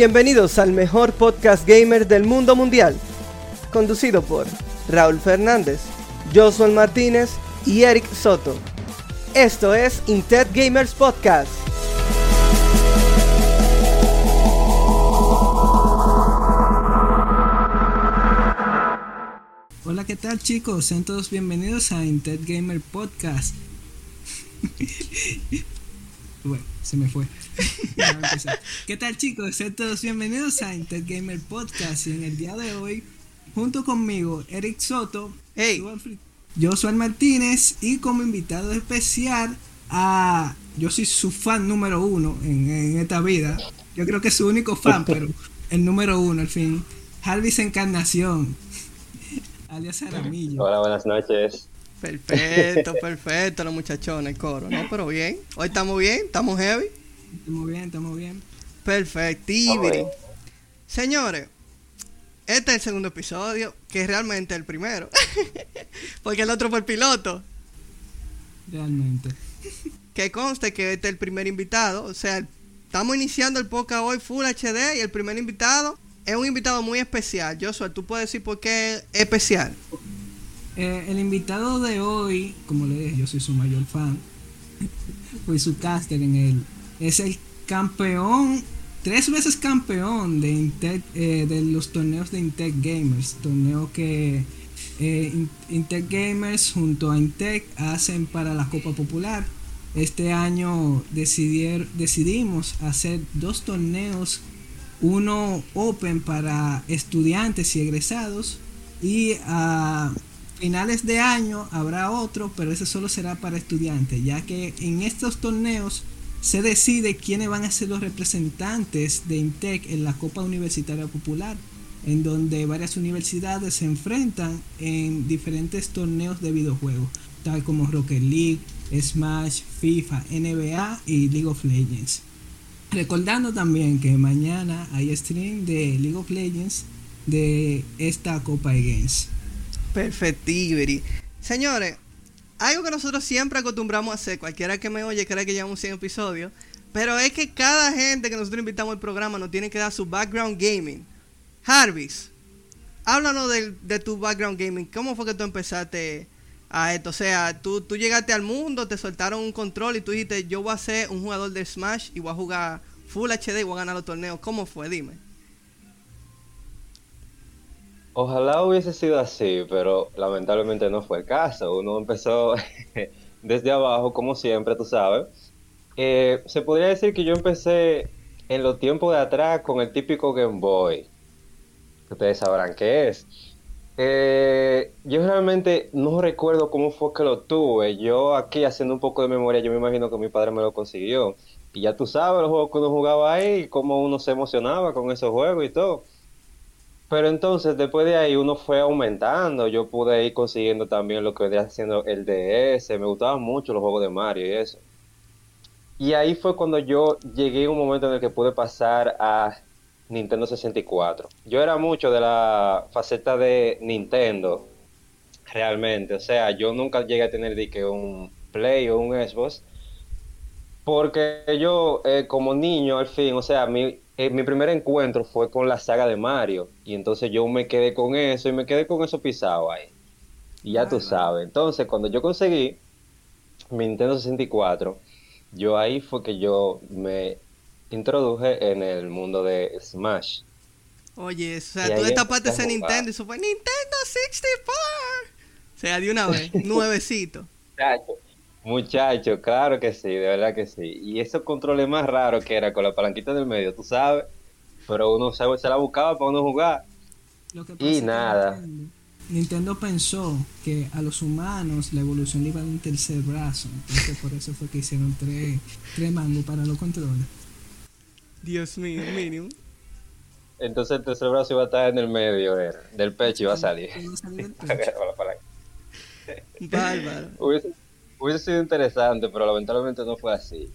Bienvenidos al mejor podcast gamer del mundo mundial, conducido por Raúl Fernández, Josué Martínez y Eric Soto. Esto es Intet Gamers Podcast. Hola, ¿qué tal chicos? Sean todos bienvenidos a Intet Gamer Podcast. bueno, se me fue. ¿Qué tal chicos? Sean todos bienvenidos a Intet Gamer Podcast. Y en el día de hoy, junto conmigo, Eric Soto, Hey. Josué Martínez y como invitado especial a... Yo soy su fan número uno en, en esta vida. Yo creo que es su único fan, pero el número uno al fin. Jarvis Encarnación, alias Aramillo. Hola, buenas noches. Perfecto, perfecto, los muchachones, el coro, ¿no? Pero bien, hoy estamos bien, estamos heavy. Estamos bien, estamos bien. Perfectibiri. Estamos Señores, este es el segundo episodio, que es realmente el primero. Porque el otro fue el piloto. Realmente. Que conste que este es el primer invitado. O sea, estamos iniciando el podcast hoy Full HD y el primer invitado es un invitado muy especial. Joshua, ¿tú puedes decir por qué es especial? Eh, el invitado de hoy, como le dije, yo soy su mayor fan. Fui su caster en él. Es el campeón, tres veces campeón de, Intec, eh, de los torneos de Intec Gamers. Torneo que eh, In- Intec Gamers junto a Intec hacen para la Copa Popular. Este año decidier- decidimos hacer dos torneos, uno open para estudiantes y egresados y a finales de año habrá otro, pero ese solo será para estudiantes, ya que en estos torneos se decide quiénes van a ser los representantes de Intec en la Copa Universitaria Popular, en donde varias universidades se enfrentan en diferentes torneos de videojuegos, tal como Rocket League, Smash, FIFA, NBA y League of Legends. Recordando también que mañana hay stream de League of Legends de esta Copa de Games. Perfectibiri. Señores, algo que nosotros siempre acostumbramos a hacer, cualquiera que me oye cree que llevamos 100 episodios, pero es que cada gente que nosotros invitamos al programa nos tiene que dar su background gaming. Jarvis, háblanos del- de, tu background gaming. ¿Cómo fue que tú empezaste a esto? O sea, tú, tú llegaste al mundo, te soltaron un control y tú dijiste, yo voy a ser un jugador de Smash y voy a jugar Full HD y voy a ganar los torneos. ¿Cómo fue? Dime. Ojalá hubiese sido así, pero lamentablemente no fue el caso. Uno empezó desde abajo, como siempre, tú sabes. Eh, se podría decir que yo empecé en los tiempos de atrás con el típico Game Boy. Ustedes sabrán qué es. Eh, yo realmente no recuerdo cómo fue que lo tuve. Yo aquí haciendo un poco de memoria, yo me imagino que mi padre me lo consiguió. Y ya tú sabes los juegos que uno jugaba ahí, cómo uno se emocionaba con esos juegos y todo. Pero entonces después de ahí uno fue aumentando, yo pude ir consiguiendo también lo que venía haciendo el DS, me gustaban mucho los juegos de Mario y eso. Y ahí fue cuando yo llegué a un momento en el que pude pasar a Nintendo 64. Yo era mucho de la faceta de Nintendo, realmente, o sea, yo nunca llegué a tener de que un Play o un Xbox, porque yo eh, como niño al fin, o sea, mi, eh, mi primer encuentro fue con la saga de Mario. Y entonces yo me quedé con eso y me quedé con eso pisado ahí. Y ya tú sabes. Entonces cuando yo conseguí mi Nintendo 64, yo ahí fue que yo me introduje en el mundo de Smash. Oye, o sea, Y tú destapaste ese. Nintendo y eso fue Nintendo 64. O sea, de una vez, nuevecito. Muchacho, claro que sí, de verdad que sí. Y esos controles más raros que era con la palanquita del medio, tú sabes. Pero uno se, se la buscaba para uno jugar. Lo que Y pasa es que nada. Nintendo, Nintendo pensó que a los humanos la evolución le iba a dar un tercer brazo. Entonces por eso fue que hicieron tres, tres mangos para los controles. Dios mío, mínimo. Entonces el tercer brazo iba a estar en el medio era, del pecho y iba a salir. Iba a salir del pecho. Bárbaro. Hubiese, sido interesante, pero lamentablemente no fue así.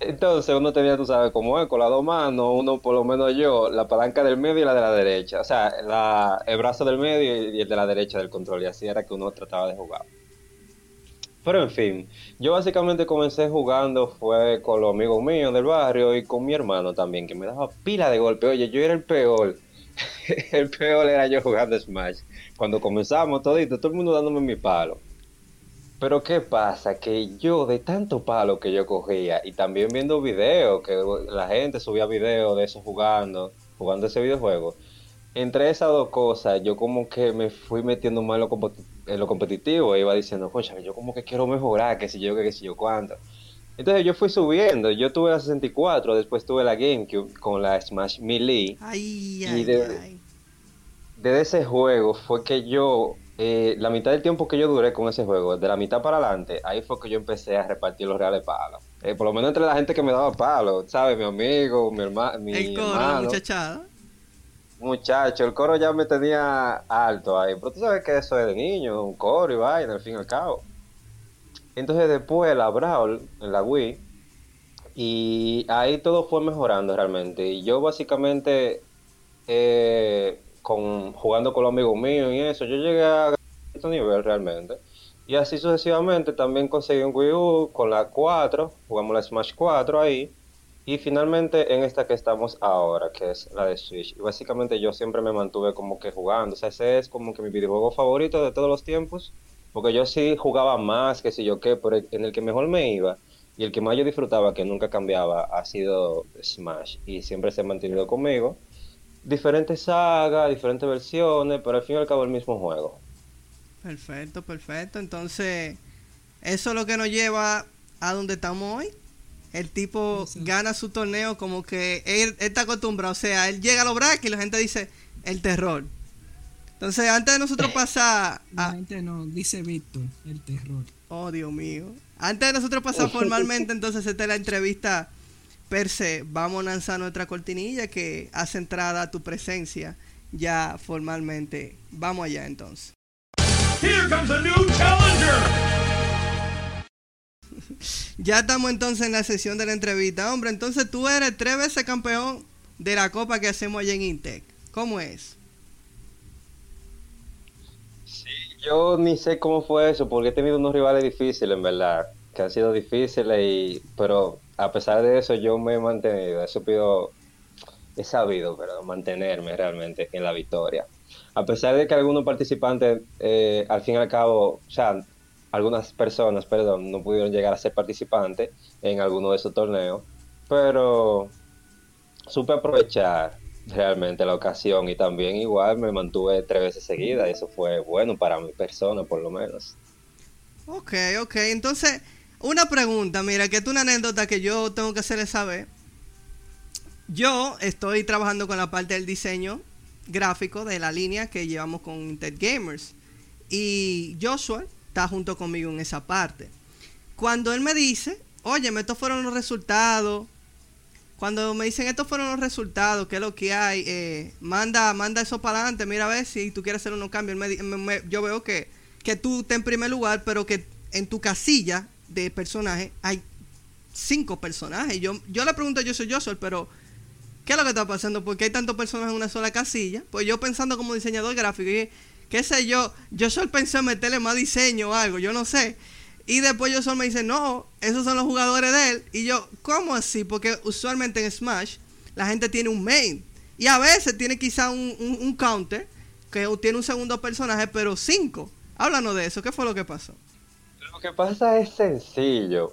Entonces uno tenía, tú sabes, como es, con las dos manos, uno por lo menos yo, la palanca del medio y la de la derecha. O sea, el brazo del medio y el de la derecha del control. Y así era que uno trataba de jugar. Pero en fin, yo básicamente comencé jugando fue con los amigos míos del barrio y con mi hermano también, que me daba pila de golpe. Oye, yo era el peor. el peor era yo jugando Smash. Cuando comenzamos todito, todo el mundo dándome mi palo. Pero ¿qué pasa? Que yo de tanto palo que yo cogía y también viendo videos, que la gente subía videos de eso jugando, jugando ese videojuego, entre esas dos cosas yo como que me fui metiendo más en lo, competitivo e iba diciendo, concha, yo como que quiero mejorar, que si yo, que si yo cuánto. Entonces yo fui subiendo, yo tuve la 64, después tuve la GameCube con la Smash Melee. Ay, ay, ay. Desde ese juego fue que yo eh, la mitad del tiempo que yo duré con ese juego, de la mitad para adelante, ahí fue que yo empecé a repartir los reales palos. Eh, por lo menos entre la gente que me daba palos, ¿sabes? Mi amigo, mi, hermano mi el coro, hermano. muchachada. Muchacho, el coro ya me tenía alto ahí. Pero tú sabes que eso es de niño, un coro y vaina, al fin y al cabo. Entonces después la Brawl, en la Wii, y ahí todo fue mejorando realmente. Y yo básicamente eh, con, jugando con los amigos míos y eso, yo llegué a este nivel realmente. Y así sucesivamente también conseguí un Wii U con la 4, jugamos la Smash 4 ahí. Y finalmente en esta que estamos ahora, que es la de Switch. Y básicamente yo siempre me mantuve como que jugando. O sea, ese es como que mi videojuego favorito de todos los tiempos. Porque yo sí jugaba más, que si yo qué, pero en el que mejor me iba y el que más yo disfrutaba, que nunca cambiaba, ha sido Smash. Y siempre se ha mantenido conmigo diferentes sagas, diferentes versiones, pero al fin y al cabo el mismo juego. Perfecto, perfecto. Entonces, eso es lo que nos lleva a donde estamos hoy. El tipo gana su torneo como que él, está acostumbrado. O sea, él llega a los brackets y la gente dice el terror. Entonces, antes de nosotros pasar. La gente no, dice Víctor, el terror. Oh, Dios mío. Antes de nosotros pasar formalmente, entonces, esta es la entrevista per se, vamos a lanzar nuestra cortinilla que hace entrada a tu presencia ya formalmente. Vamos allá entonces. ya estamos entonces en la sesión de la entrevista. Hombre, entonces tú eres tres veces campeón de la copa que hacemos allá en Intec. ¿Cómo es? Sí, yo ni sé cómo fue eso, porque he tenido unos rivales difíciles, en verdad, que han sido difíciles, y, pero a pesar de eso, yo me he mantenido, he sabido, he sabido, mantenerme realmente en la victoria. A pesar de que algunos participantes, eh, al fin y al cabo, o sea, algunas personas, perdón, no pudieron llegar a ser participantes en alguno de esos torneos, pero supe aprovechar realmente la ocasión y también igual me mantuve tres veces seguida, eso fue bueno para mi persona por lo menos. Ok, ok, entonces una pregunta, mira, que es una anécdota que yo tengo que hacerle saber. Yo estoy trabajando con la parte del diseño gráfico de la línea que llevamos con Intel Gamers. Y Joshua está junto conmigo en esa parte. Cuando él me dice, oye, estos fueron los resultados. Cuando me dicen estos fueron los resultados, qué es lo que hay, eh, manda, manda eso para adelante, mira a ver si tú quieres hacer unos cambios. yo veo que, que tú estás en primer lugar, pero que en tu casilla de personajes, hay cinco personajes. Yo, yo le pregunto, yo soy Joshua, pero ¿qué es lo que está pasando? porque hay tantos personajes en una sola casilla? Pues yo pensando como diseñador gráfico, y, qué sé yo, yo solo pensé en meterle más diseño o algo, yo no sé. Y después yo solo me dice, no, esos son los jugadores de él. Y yo, ¿cómo así? Porque usualmente en Smash la gente tiene un main. Y a veces tiene quizá un, un counter que tiene un segundo personaje, pero cinco. Háblanos de eso, ¿qué fue lo que pasó? Lo que pasa es sencillo.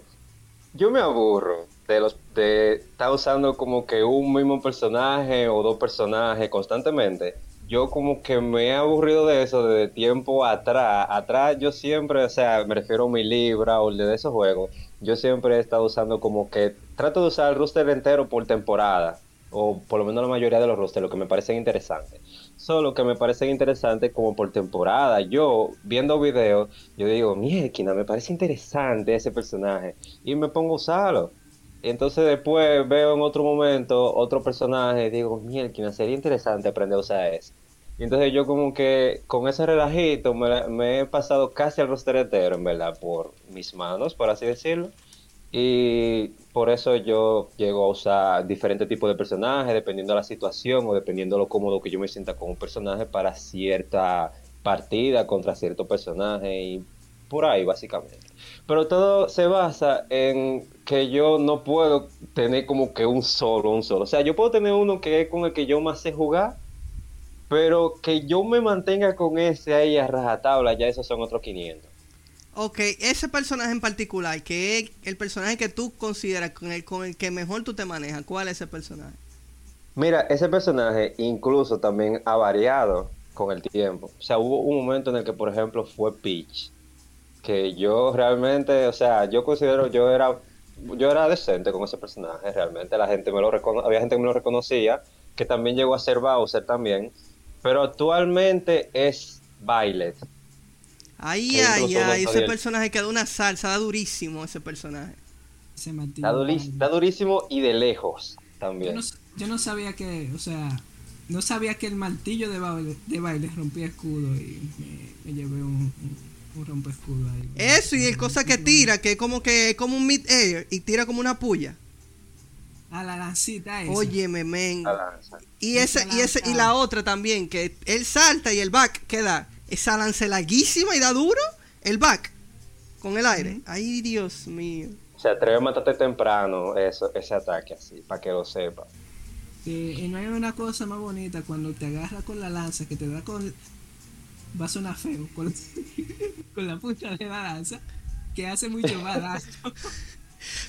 Yo me aburro de los de estar usando como que un mismo personaje o dos personajes constantemente. Yo como que me he aburrido de eso desde tiempo atrás. Atrás yo siempre, o sea, me refiero a mi libra o el de esos juegos. Yo siempre he estado usando como que trato de usar el roster entero por temporada o por lo menos la mayoría de los rosters, lo que me parecen interesantes. Solo que me parecen interesantes como por temporada. Yo, viendo videos, yo digo, mierda, me parece interesante ese personaje. Y me pongo a usarlo. Entonces después veo en otro momento otro personaje y digo, mierda, sería interesante aprender a usar ese. Y entonces yo como que con ese relajito me, he pasado casi al roster entero, en verdad, por mis manos, por así decirlo. Y por eso yo llego a usar diferentes tipos de personajes, dependiendo de la situación o dependiendo de lo cómodo que yo me sienta con un personaje para cierta partida contra cierto personaje y por ahí básicamente. Pero todo se basa en que yo no puedo tener como que un solo, un solo. O sea, yo puedo tener uno que es con el que yo más sé jugar, pero que yo me mantenga con ese ahí a rajatabla, ya esos son otros 500. Ok, ese personaje en particular, que es el personaje que tú consideras con el, con el que mejor tú te manejas, ¿cuál es ese personaje? Mira, ese personaje incluso también ha variado con el tiempo. O sea, hubo un momento en el que, por ejemplo, fue Peach. Que yo realmente, o sea, yo considero, yo era, yo era decente con ese personaje, realmente. La gente me lo recono había gente que me lo reconocía, que también llegó a ser Bowser también. Pero actualmente es Violet. Ay, ay, ay, ese personaje quedó una salsa, da durísimo ese personaje. Ese está, está, durísimo y de lejos también. Yo no, yo no, sabía que, o sea, no sabía que el martillo de baile, de baile rompía escudo y me, llevé un, un, rompe escudo ahí. Eso y el cosa que tira, que es como que como un mid-air y tira como una puya. A la lancita esa. Óyeme, men. Y ese, y ese, y la otra también, que él salta y el back queda esa lance larguísima y da duro el back con el aire. Ay, Dios mío. Se atreve a matarte temprano eso, ese ataque así, para que lo sepa. y no hay una cosa más bonita cuando te agarra con la lanza, que te da con... Va a sonar feo, con, la punta de la lanza, que hace mucho más daño.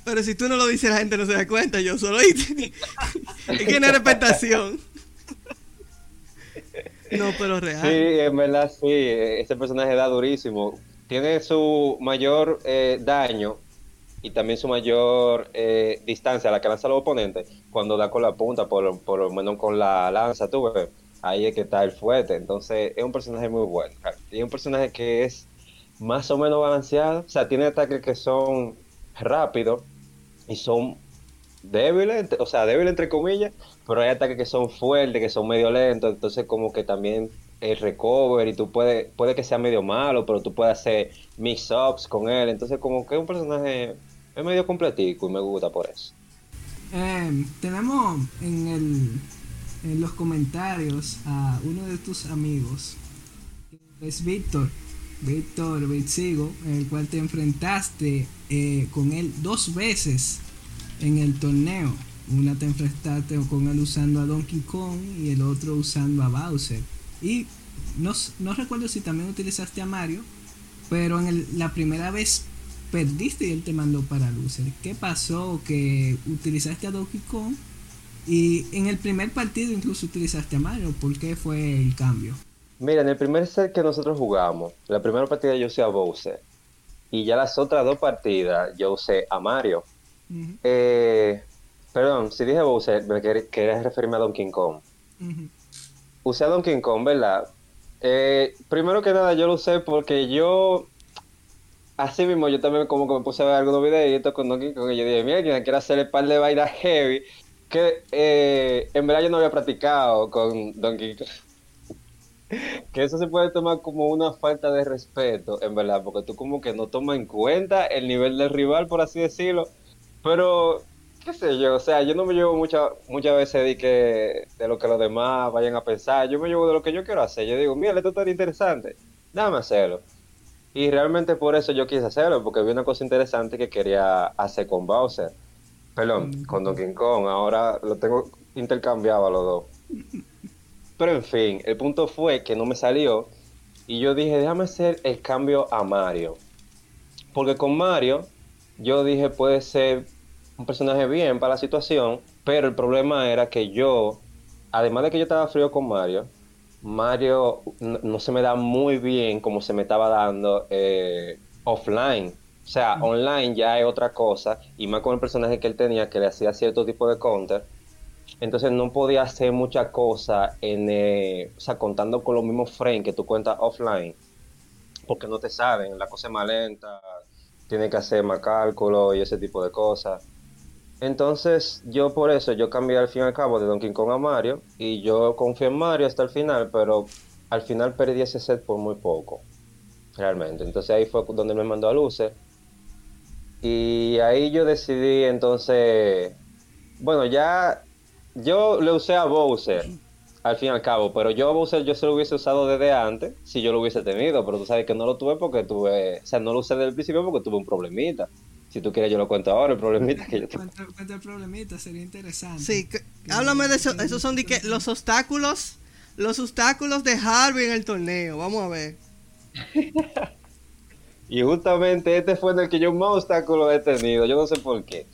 Pero si tú no lo dices, la gente no se da cuenta, yo solo hice. es que no es respetación. No, pero real. Sí, en verdad sí, ese personaje da durísimo. Tiene su mayor eh, daño y también su mayor eh, distancia a la que lanza los oponentes cuando da con la punta, por, por lo menos con la lanza, tú ves. Ahí es que está el fuerte. Entonces es un personaje muy bueno. Y es un personaje que es más o menos balanceado. O sea, tiene ataques que son rápidos y son débiles, o sea, débiles entre comillas, pero hay ataques que son fuertes, que son medio lentos, entonces como que también el recover y tú puedes, puede que sea medio malo, pero tú puedes hacer mix-ups con él, entonces como que es un personaje medio completico y me gusta por eso. Eh, tenemos en, el, en los comentarios a uno de tus amigos, es Víctor, Víctor Vitsigo, en el cual te enfrentaste eh, con él dos veces en el torneo. Una te enfrentaste con él usando a Donkey Kong y el otro usando a Bowser. Y no, no recuerdo si también utilizaste a Mario, pero en la primera vez perdiste y él te mandó para Loser. ¿Qué pasó? Que utilizaste a Donkey Kong y en el primer partido incluso utilizaste a Mario. ¿Por qué fue el cambio? Mira, en el primer set que nosotros jugamos, la primera partida yo usé a Bowser. Y ya las otras dos partidas yo usé a Mario. eh, Perdón, si dije Bowser, me quería referirme a Donkey Kong. Usé a Donkey Kong, ¿verdad? Eh, primero que nada, yo lo usé porque yo. Así mismo, yo también como que me puse a ver algunos videitos con Donkey Kong y yo dije, mira, que quiero hacer el par de bailas heavy. Que eh, en verdad yo no había practicado con Donkey Kong. que eso se puede tomar como una falta de respeto, en verdad, porque tú como que no tomas en cuenta el nivel del rival, por así decirlo. Pero qué sé yo, o sea, yo no me llevo muchas muchas veces de que de lo que los demás vayan a pensar, yo me llevo de lo que yo quiero hacer. Yo digo, mira, esto está interesante, dame hacerlo. Y realmente por eso yo quise hacerlo, porque vi una cosa interesante que quería hacer con Bowser. Perdón, con Donkey Kong. Ahora lo tengo intercambiado a los dos. Pero en fin, el punto fue que no me salió. Y yo dije, déjame hacer el cambio a Mario. Porque con Mario, yo dije, puede ser un personaje bien para la situación, pero el problema era que yo, además de que yo estaba frío con Mario, Mario no, se me da muy bien como se me estaba dando eh, offline. O sea, online ya es otra cosa, y más con el personaje que él tenía que le hacía cierto tipo de counter. Entonces no podía hacer mucha cosa en, eh, o sea, contando con los mismos frames que tú cuentas offline, porque no te saben, la cosa es más lenta, tiene que hacer más cálculo y ese tipo de cosas. Entonces, yo por eso, yo cambié al fin y al cabo de Donkey Kong a Mario. Y yo confié en Mario hasta el final, pero al final perdí ese set por muy poco. Realmente. Entonces ahí fue donde me mandó a Luce. Y ahí yo decidí entonces. Bueno, ya. Yo le usé a Bowser al fin y al cabo. Pero yo, Bowser, yo se lo hubiese usado desde antes si yo lo hubiese tenido. Pero tú sabes que no lo tuve porque tuve. O sea, no lo usé desde el principio porque tuve un problemita. Si tú quieres, yo lo cuento ahora, el problemita que yo tuve. Cuenta, cuenta el problemita, sería interesante. Sí, que- háblame de eso. Esos son de que los obstáculos, los obstáculos de Harvey en el torneo. Vamos a ver. Y justamente este fue en el que yo más obstáculos he tenido. Yo no sé por qué.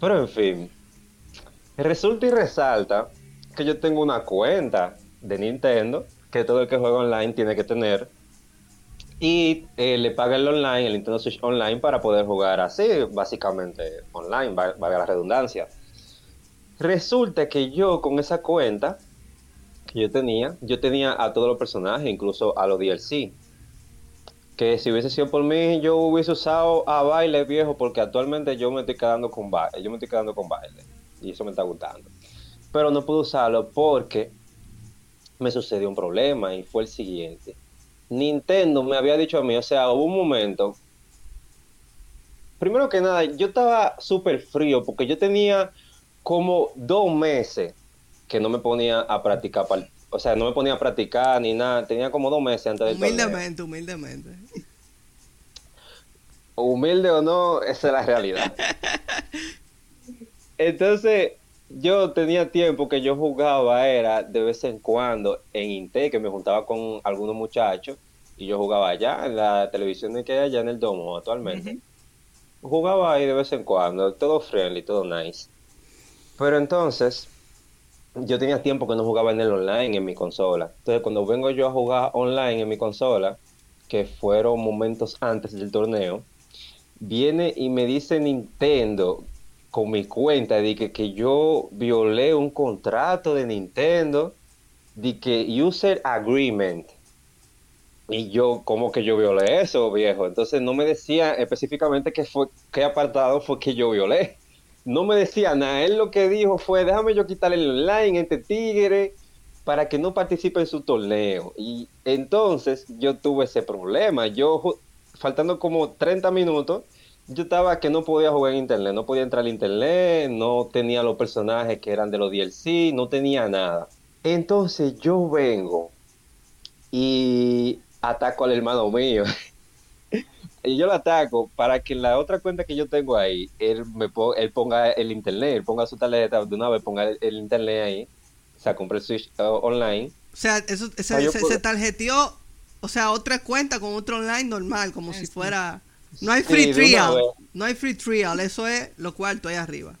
Pero en fin. Resulta y resalta que yo tengo una cuenta de Nintendo que todo el que juega online tiene que tener. Y eh, le paga el online, el Nintendo Switch Online, para poder jugar así, básicamente online, va- valga la redundancia. Resulta que yo con esa cuenta que yo tenía, yo tenía a todos los personajes, incluso a los DLC. Que si hubiese sido por mí, yo hubiese usado a baile viejo, porque actualmente yo me estoy quedando con baile, yo me estoy quedando con baile, y eso me está gustando. Pero no pude usarlo porque me sucedió un problema, y fue el siguiente. Nintendo me había dicho a mí, o sea, hubo un momento. Primero que nada, yo estaba súper frío porque yo tenía como dos meses que no me ponía a practicar, o sea, no me ponía a practicar ni nada. Tenía como dos meses antes torneo. Humildemente, humildemente. Humilde o no, esa es la realidad. Entonces, yo tenía tiempo que yo jugaba, era de vez en cuando en Inte, que me juntaba con algunos muchachos y yo jugaba allá en la televisión que hay allá en el domo actualmente. Jugaba ahí de vez en cuando, todo friendly, todo nice. Pero entonces, yo tenía tiempo que no jugaba en el online en mi consola. Entonces, cuando vengo yo a jugar online en mi consola, que fueron momentos antes del torneo, viene y me dice Nintendo con mi cuenta de que, que yo violé un contrato de Nintendo, de que user agreement. Y yo, ¿cómo que yo violé eso, viejo? Entonces no me decía específicamente qué fue, qué apartado fue que yo violé. No me decía nada. Él lo que dijo fue, déjame yo quitarle el online este tigre para que no participe en su torneo. Y entonces yo tuve ese problema. Yo, faltando como 30 minutos, yo estaba que no podía jugar en internet, no podía entrar al internet, no tenía los personajes que eran de los DLC, no tenía nada. Entonces yo vengo y ataco al hermano mío. y yo lo ataco para que en la otra cuenta que yo tengo ahí, él me po- él ponga el internet, él ponga su tarjeta de una vez, ponga el, el internet ahí, o sea, compré el Switch uh, online. O sea, eso, ese- se, puedo- se tarjeteó, o sea, otra cuenta con otro online normal, como si fuera... No hay free trial, no hay free trial, eso es lo cuarto ahí arriba.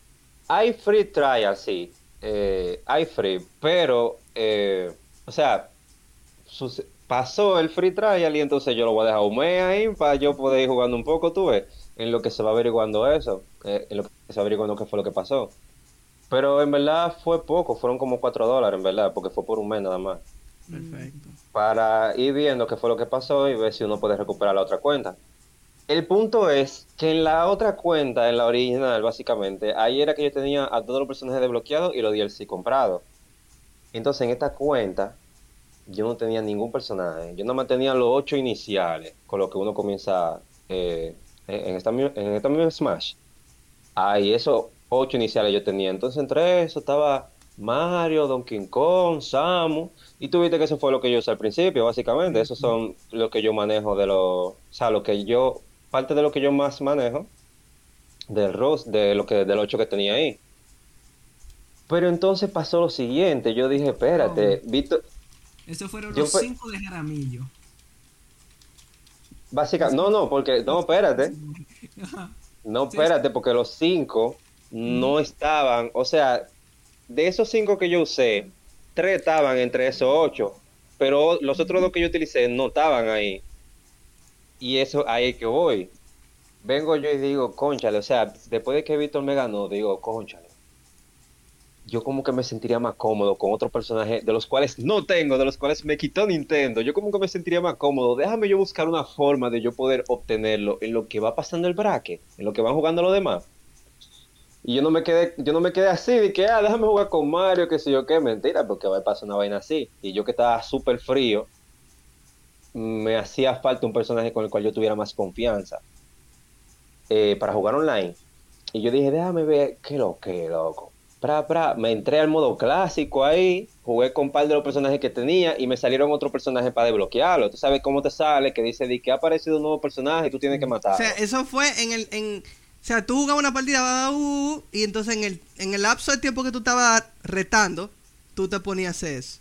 Hay free trial, sí. Eh, hay free, pero, eh, o sea, pasó el free trial y entonces yo lo voy a dejar un mes ahí para yo poder ir jugando un poco, tú ves, en lo que se va averiguando eso, eh, en lo que se va averiguando qué fue lo que pasó. Pero en verdad fue poco, fueron como 4 dólares, en verdad, porque fue por un mes nada más. Perfecto. Para ir viendo qué fue lo que pasó y ver si uno puede recuperar la otra cuenta. El punto es que en la otra cuenta, en la original, básicamente, ahí era que yo tenía a todos los personajes desbloqueados y los DLC comprados. Entonces, en esta cuenta, yo no tenía ningún personaje. Yo nada más tenía los ocho iniciales, con los que uno comienza eh, en, esta, en esta misma Smash. Ahí, esos ocho iniciales yo tenía. Entonces, entre eso estaba Mario, Donkey Kong, Samus. Y tú viste que eso fue lo que yo usé al principio, básicamente. Esos son lo que yo manejo de los. O sea, lo que yo. Parte de lo que yo más manejo. Del ROS, de lo que, del 8 que tenía ahí. Pero entonces pasó lo siguiente. Yo dije, espérate, Víctor. Estos fueron los cinco de Jaramillo. Básicamente. No, no, porque. No, espérate. No, espérate, porque los cinco no estaban, o sea, de esos cinco que yo usé, tres estaban entre esos ocho, pero los otros dos que yo utilicé no estaban ahí. Y eso, ahí que voy. Vengo yo y digo, conchale, o sea, después de que Víctor me ganó, digo, conchale. Yo como que me sentiría más cómodo con otro personaje de los cuales no tengo, de los cuales me quitó Nintendo. Yo como que me sentiría más cómodo. Déjame yo buscar una forma de yo poder obtenerlo en lo que va pasando el bracket, en lo que van jugando los demás. Y yo no me quedé, yo no me quedé así, de que, ah, déjame jugar con Mario, que sé yo qué, mentira, porque va a pasar una vaina así. Y yo que estaba súper frío, me hacía falta un personaje con el cual yo tuviera más confianza eh, para jugar online. Y yo dije, déjame ver qué lo que, loco. pra, pra, me entré al modo clásico ahí, jugué con un par de los personajes que tenía y me salieron otros personajes para desbloquearlo. Tú sabes cómo te sale, que dice de que ha aparecido un nuevo personaje y tú tienes que O matarlo. sea, eso fue en el... En, o sea, tú jugabas una partida uh, y entonces en el, en el lapso de tiempo que tú estabas retando, tú te ponías eso.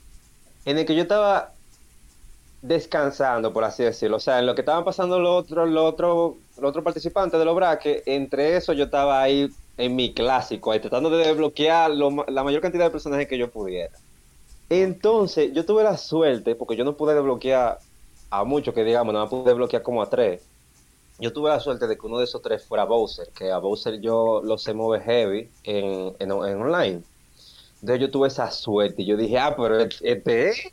en el que yo estaba descansando, por así decirlo. O sea, en lo que estaban pasando los otros, los otros, los otros participantes de los braques, entre eso yo estaba ahí en mi clásico, ahí tratando de desbloquear la mayor cantidad de personajes que yo pudiera. Entonces, yo tuve la suerte, porque yo no pude desbloquear a muchos, que digamos, no pude desbloquear como a tres. Yo tuve la suerte de que uno de esos tres fuera Bowser, que a Bowser yo lo sé mover heavy en, en, online. Entonces yo tuve esa suerte y yo dije, ah, pero este es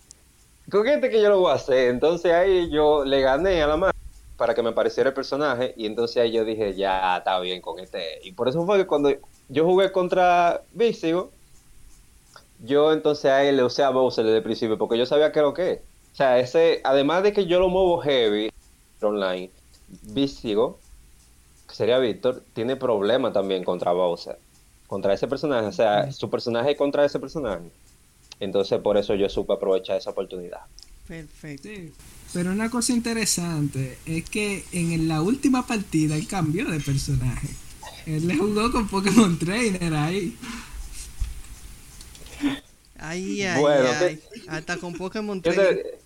con este que yo lo voy a hacer. Entonces ahí yo le gané a la mano para que me pareciera el personaje y entonces ahí yo dije, ya está bien con este. Y por eso fue que cuando yo jugué contra Vícigo, yo entonces ahí le usé a Bowser desde el principio porque yo sabía que era lo que es. O sea, ese, además de que yo lo muevo heavy online, Vícigo, que sería Víctor, tiene problema también contra Bowser. Contra ese personaje, o sea, su personaje contra ese personaje. Entonces por eso yo supe aprovechar esa oportunidad. Perfecto. Sí. Pero una cosa interesante es que en la última partida él cambió de personaje. Él le jugó con Pokémon Trainer ahí. Ay, ay, Bueno, ay. ¿qué- Hasta con Pokémon ¿Qué 3. te,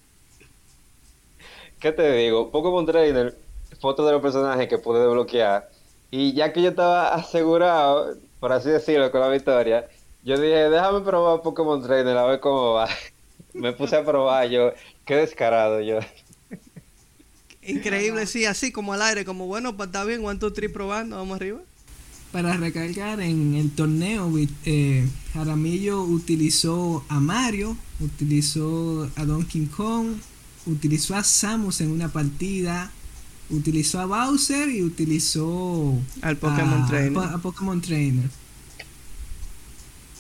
¿Qué te digo? Pokémon Trainer, fotos de los personajes que pude desbloquear. Y ya que yo estaba asegurado, por así decirlo, con la victoria, yo dije, déjame probar Pokémon Trainer a ver cómo va. Me puse a probar yo, qué descarado yo. Increíble, sí, así como al aire, como bueno, pues está bien, one, two, three, probando, vamos arriba. Para recargar en el torneo, eh, Jaramillo utilizó a Mario, utilizó a Donkey Kong, utilizó a Samus en una partida, utilizó a Bowser y utilizó Al Pokémon a, Trainer. a Pokémon Trainer.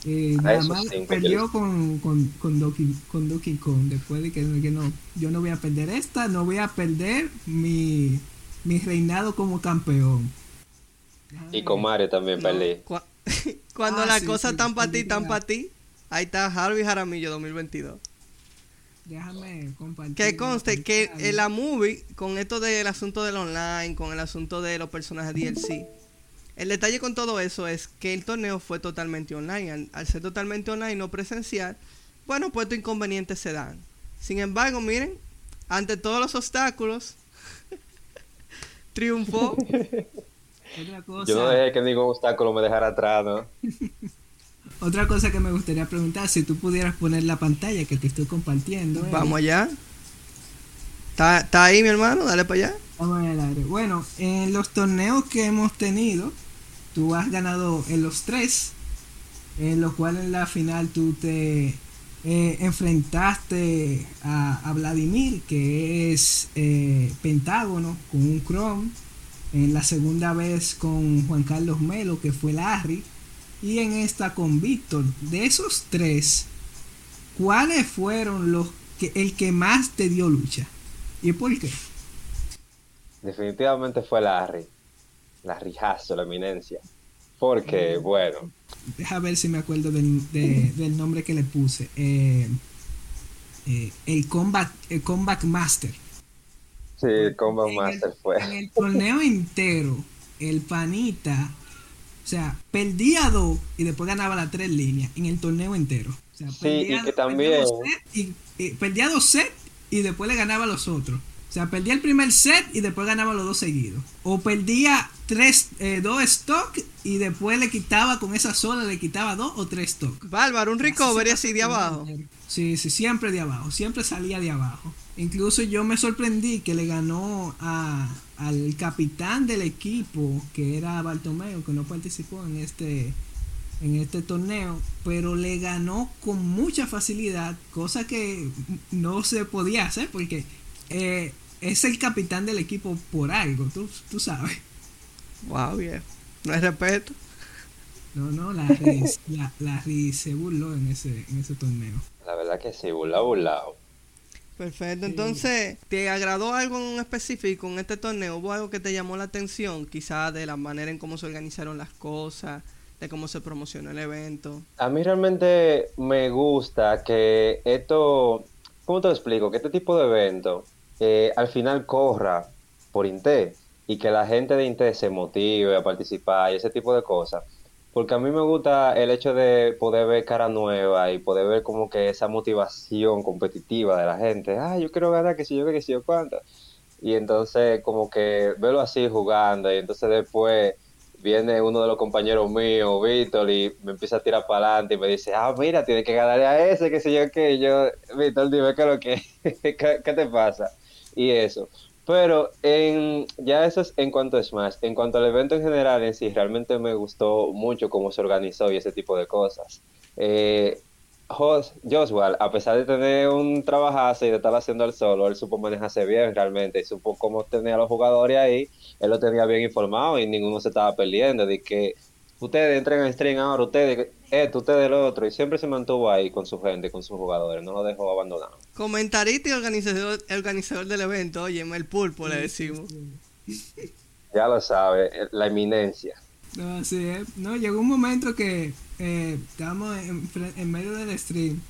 Eh, nada más perdió con, con, con, Donkey, con Donkey Kong. Después de que, que no, yo no voy a perder esta, no voy a perder mi, mi reinado como campeón. Y con Mario también No, perdí. cua- Cuando Ah, las sí, cosas sí, están para ti, ya. para ti. Ahí está Harvey Jaramillo 2022. Déjame compartir. Que la conste que en la movie, con esto del asunto del online, con el asunto de los personajes DLC, el detalle con todo eso es que el torneo fue totalmente online. Al, al ser totalmente online, no presencial, bueno, pues estos inconvenientes se dan. Sin embargo, miren, ante todos los obstáculos, triunfó. Otra cosa, Yo no dejé que ningún obstáculo me dejara atrás, ¿no? otra cosa que me gustaría preguntar, si tú pudieras poner la pantalla que te estoy compartiendo. eh. Vamos allá. ¿Está, está ahí, mi hermano? Dale para allá. Vamos al aire. Bueno, en los torneos que hemos tenido, tú has ganado en los tres, en los cuales en la final tú te eh, enfrentaste a, a Vladimir, que es eh, Pentágono, con un Chrome. En la segunda vez con Juan Carlos Melo, que fue Larry. Y en esta con Víctor. De esos tres, ¿cuáles fueron los que el que más te dio lucha? ¿Y por qué? Definitivamente fue Larry. Larry Hasso, la eminencia. Porque, bueno, Deja ver si me acuerdo del, de- del nombre que le puse. Eh, eh, el Combat, el Combat Master. sí, Combat En el- Master fue. En el torneo entero, el panita, o sea, perdía dos y después ganaba las tres líneas en el torneo entero. O sea, Sí, y que perdía también- dos y, y perdía dos sets y después le ganaba a los otros. O sea, perdía el primer set y después ganaba los dos seguidos. O perdía tres, eh, dos stock y después le quitaba con esa sola, le quitaba dos o tres stock. Bárbaro, un recovery así de abajo. Sí, sí, siempre de abajo, siempre salía de abajo. Incluso yo me sorprendí que le ganó a, al capitán del equipo, que era Bartomeo, que no participó en este en este torneo, pero le ganó con mucha facilidad, cosa que no se podía hacer porque eh, es el capitán del equipo por algo, tú, tú sabes. Wow, bien. No hay respeto. No, no, Larry, la, Larry se burló en ese, en ese torneo. La verdad que sí, burlado, burlado. Perfecto. Entonces, ¿te agradó algo en específico en este torneo? ¿Hubo algo que te llamó la atención? Quizás de la manera en cómo se organizaron las cosas, de cómo se promocionó el evento. A mí realmente me gusta que esto, ¿cómo te lo explico? Que este tipo de evento eh, al final corra por Inté y que la gente de Inté se motive a participar y ese tipo de cosas. Porque a mí me gusta el hecho de poder ver cara nueva y poder ver como que esa motivación competitiva de la gente. Ah, yo quiero ganar, que si yo, que si yo cuánto. Y entonces como que verlo así jugando y entonces después viene uno de los compañeros míos, Víctor, y me empieza a tirar para adelante y me dice, ah, mira, tienes que ganarle a ese, que sé yo qué. Yo, Víctor, dime qué lo que, ¿Qué, ¿qué te pasa? Y eso. Pero en, ya eso es en cuanto a Smash. En cuanto al evento en general en sí, realmente me gustó mucho cómo se organizó y ese tipo de cosas. Eh, Joshua, a pesar de tener un trabajazo y de estar haciendo el solo, él supo manejarse bien realmente, y supo cómo tenía a los jugadores ahí, él lo tenía bien informado y ninguno se estaba perdiendo, de que ustedes entren en stream ahora, ustedes esto, ustedes el otro, y siempre se mantuvo ahí con su gente, con sus jugadores, no lo dejó abandonado. Comentarista y organizador, organizador del evento, oye, el pulpo le decimos. Ya lo sabe, la eminencia. No, sí, eh. no, llegó un momento que eh, estábamos en, medio del stream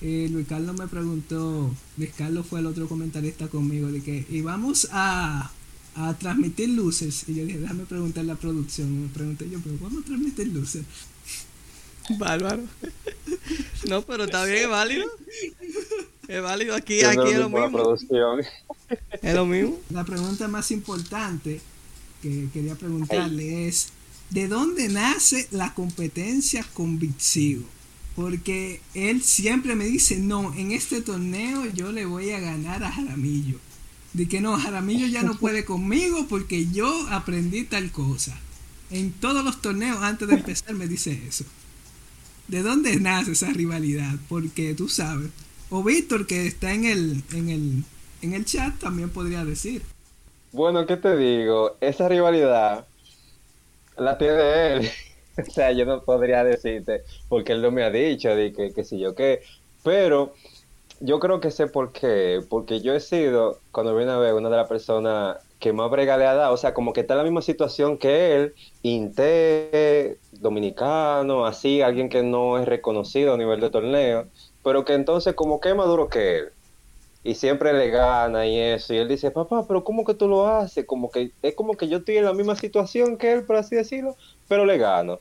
y Luis Carlos me preguntó, Luis Carlos fue el otro comentarista conmigo, de que íbamos a, a transmitir luces. Y yo dije, déjame preguntar la producción. me pregunté yo, pero ¿vamos a transmitir luces? Bárbaro. no, pero está bien, es válido. Es válido aquí, aquí es lo mismo. Es lo mismo. La pregunta más importante que quería preguntarle es ¿de dónde nace la competencia con Bixigo? Porque él siempre me dice, no, en este torneo yo le voy a ganar a Jaramillo. De que no, Jaramillo ya no puede conmigo porque yo aprendí tal cosa. En todos los torneos antes de empezar me dice eso. ¿De dónde nace esa rivalidad? Porque tú sabes. O Víctor que está en el, en el, en el chat también podría decir. Bueno, ¿qué te digo? Esa rivalidad la tiene él. o sea, yo no podría decirte, porque él no me ha dicho, de que, que si yo qué. Pero yo creo que sé por qué. Porque yo he sido, cuando viene a ver, una de las personas que más brega ha. O sea, como que está en la misma situación que él, inte, dominicano, así, alguien que no es reconocido a nivel de torneo, pero que entonces como que es más duro que él y siempre le gana y eso. Y él dice, papá, pero ¿cómo que tú lo haces? Como que es como que yo estoy en la misma situación que él, por así decirlo, pero le gano.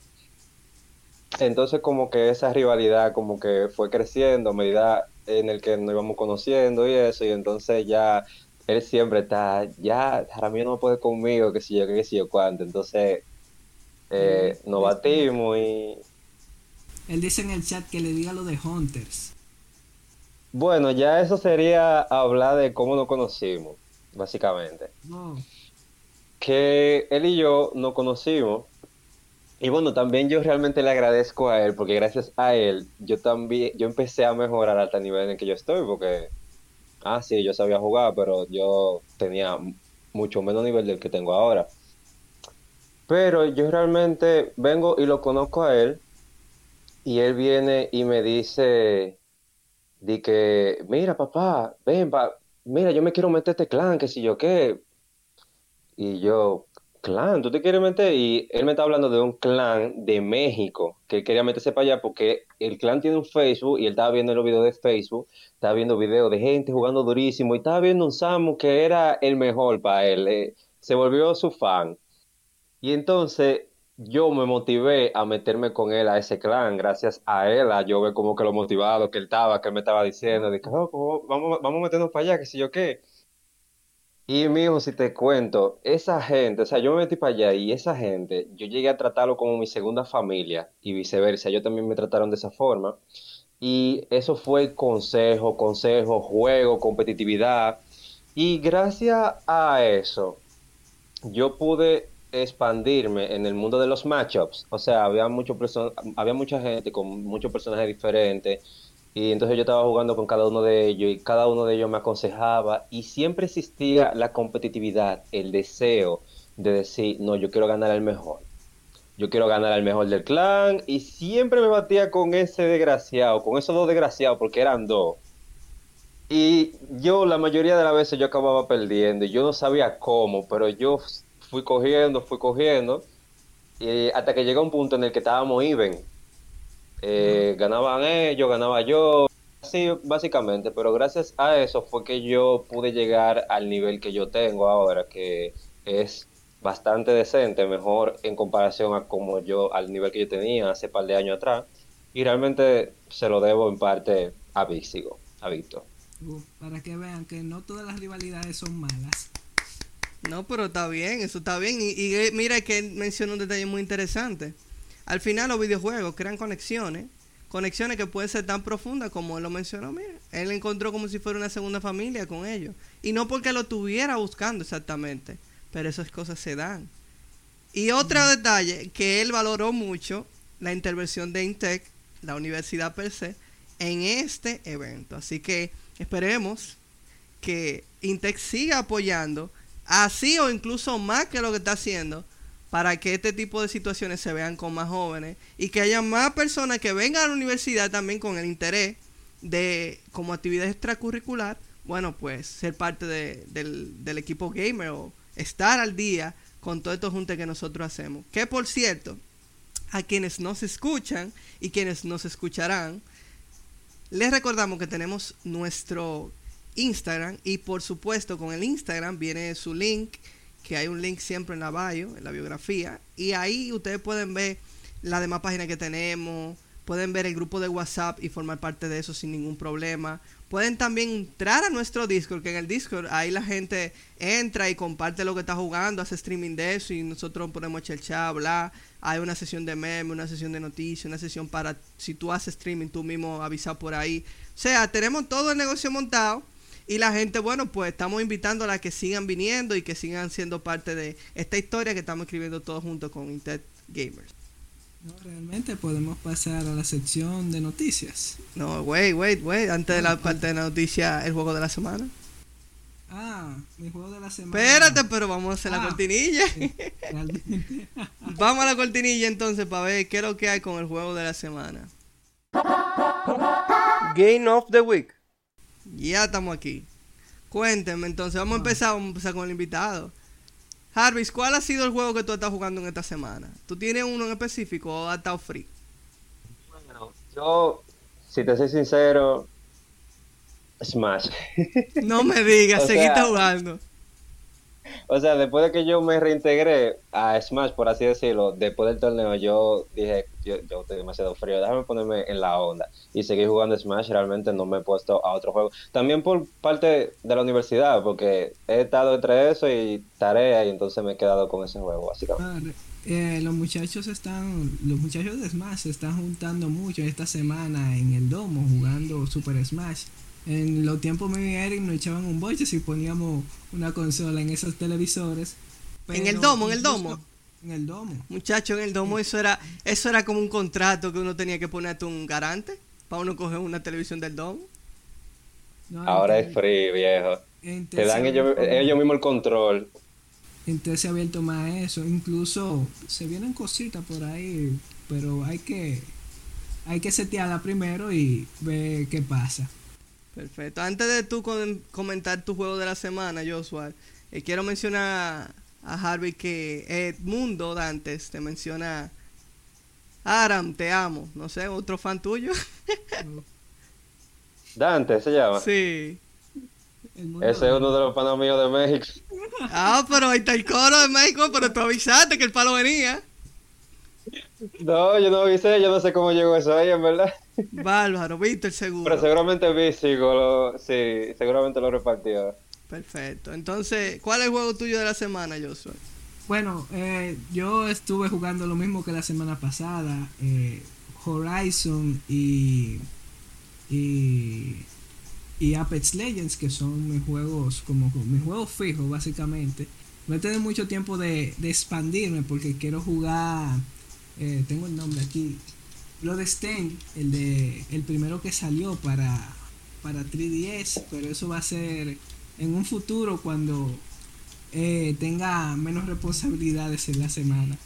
Entonces como que esa rivalidad como que fue creciendo a medida en el que nos íbamos conociendo y eso, y entonces ya él siempre está, ya Jaramillo no puede conmigo, que si yo, que si yo cuánto, entonces eh, nos batimos y... Él dice en el chat que le diga lo de Hunters. Bueno, ya eso sería hablar de cómo nos conocimos, básicamente. Que él y yo nos conocimos. Y bueno, también yo realmente le agradezco a él, porque gracias a él, yo también, yo empecé a mejorar hasta el nivel en el que yo estoy, porque, ah, sí, yo sabía jugar, pero yo tenía mucho menos nivel del que tengo ahora. Pero yo realmente vengo y lo conozco a él, y él viene y me dice, Di que, mira, papá, ven, pa, mira, yo me quiero meter este clan, que si yo qué. Y yo, clan, ¿tú te quieres meter? Y él me está hablando de un clan de México, que quería meterse para allá porque el clan tiene un Facebook y él estaba viendo los videos de Facebook, estaba viendo videos de gente jugando durísimo y estaba viendo un Samu que era el mejor para él. Eh, se volvió su fan. Y entonces yo me motivé a meterme con él a ese clan, gracias a él, a yo ver como que lo motivado que él estaba, que él me estaba diciendo, de que oh, vamos, vamos a meternos para allá, que si yo qué. Y mi hijo, si te cuento, esa gente, o sea, yo me metí para allá y esa gente, yo llegué a tratarlo como mi segunda familia y viceversa, ellos también me trataron de esa forma. Y eso fue consejo, consejo, juego, competitividad. Y gracias a eso, yo pude expandirme en el mundo de los matchups. O sea, había, mucho había mucha gente con muchos personajes diferentes. Y entonces yo estaba jugando con cada uno de ellos y cada uno de ellos me aconsejaba. Y siempre existía la competitividad, el deseo de decir, no, yo quiero ganar al mejor. Yo quiero ganar al mejor del clan. Y siempre me batía con ese desgraciado, con esos dos desgraciados, porque eran dos. Y yo la mayoría de las veces yo acababa perdiendo y yo no sabía cómo, pero yo fui cogiendo, fui cogiendo. Y hasta que llegó un punto en el que estábamos even. Eh, ganaban ellos, ganaba yo, así básicamente, pero gracias a eso fue que yo pude llegar al nivel que yo tengo ahora, que es bastante decente, mejor en comparación a como yo, al nivel que yo tenía hace par de años atrás, y realmente se lo debo en parte a Víxigo, a Víctor. Uh, para que vean que no todas las rivalidades son malas. No, pero está bien, eso está bien. Y, y eh, mira que él menciona un detalle muy interesante. Al final los videojuegos crean conexiones, conexiones que pueden ser tan profundas como él lo mencionó. Mira, él encontró como si fuera una segunda familia con ellos. Y no porque lo tuviera buscando exactamente, pero esas cosas se dan. Y otro detalle que él valoró mucho, la intervención de Intec, la universidad per se, en este evento. Así que esperemos que Intec siga apoyando, así o incluso más que lo que está haciendo, para que este tipo de situaciones se vean con más jóvenes y que haya más personas que vengan a la universidad también con el interés de, como actividad extracurricular, bueno, pues ser parte de- del, equipo gamer o estar al día con todos estos juntes que nosotros hacemos. Que por cierto, a quienes nos escuchan y quienes nos escucharán, les recordamos que tenemos nuestro Instagram y por supuesto con el Instagram viene su link, que hay un link siempre en la bio, en la biografía, y ahí ustedes pueden ver las demás páginas que tenemos, pueden ver el grupo de WhatsApp y formar parte de eso sin ningún problema. Pueden también entrar a nuestro Discord, que en el Discord ahí la gente entra y comparte lo que está jugando, hace streaming de eso y nosotros ponemos chat, bla. Hay una sesión de meme, una sesión de noticias, una sesión para si tú haces streaming tú mismo avisar por ahí. O sea, tenemos todo el negocio montado y la gente, bueno, pues estamos invitando a que sigan viniendo y que sigan siendo parte de esta historia que estamos escribiendo todos juntos con Intet Gamers. No, realmente podemos pasar a la sección de noticias. No, wait, wait, wait. Antes de la parte de la noticia, el juego de la semana. Ah, mi juego de la semana. Espérate, pero vamos a hacer la Ah. cortinilla. Realmente. Vamos a la cortinilla entonces para ver qué es lo que hay con el juego de la semana. Game of the Week. Ya estamos aquí. Cuéntenme entonces, vamos a empezar, vamos a empezar con el invitado. Jarvis, ¿cuál ha sido el juego que tú estás jugando en esta semana? ¿Tú tienes uno en específico o has estado free? Bueno, yo, si te soy sincero, Smash. No me digas, seguiste jugando. O sea, después de que yo me reintegré a Smash, por así decirlo, después del torneo, yo dije, yo, yo estoy demasiado frío, déjame ponerme en la onda. Y seguí jugando Smash, realmente no me he puesto a otro juego. También por parte de la universidad, porque he estado entre eso y tarea, y entonces me he quedado con ese juego, básicamente. Eh, los muchachos están, los muchachos de Smash se están juntando mucho esta semana en el domo jugando Super Smash. En los tiempos míos y Eric nos echaban un boche si poníamos una consola en esos televisores. ¿En el domo, en el domo? En el domo. Muchacho, en el domo eso era, eso era como un contrato que uno tenía que ponerte un garante para uno coger una televisión del domo. No, Ahora es free, viejo. Te dan ellos, ellos mismos el control. Entonces se ha abierto más eso. Incluso se vienen cositas por ahí, pero hay que hay que setearla primero y ver qué pasa. Perfecto. Antes de tú comentar tu juego de la semana, Joshua, eh, quiero mencionar a Harvey que Edmundo Dantes te menciona Aram, te amo. No sé, otro fan tuyo. Dante se llama. sí. Ese es uno de los panos míos de México. Ah, pero ahí está el coro de México, pero tú avisaste que el palo venía. No, yo no avisé, yo no sé cómo llegó eso ahí, en verdad. Bárbaro, Víctor seguro. Pero seguramente Vísico lo, sí, seguramente lo repartió. Perfecto. Entonces, ¿cuál es el juego tuyo de la semana, Joshua? Bueno, eh, yo estuve jugando lo mismo que la semana pasada. eh, Horizon y, y, y Apex Legends, que son mis juegos, como mis juegos fijos, básicamente. No he tenido mucho tiempo de, de expandirme porque quiero jugar. eh, tengo el nombre aquí. Bloodstained, el de el primero que salió para, para 3DS, pero eso va a ser en un futuro cuando eh, tenga menos responsabilidades en la semana.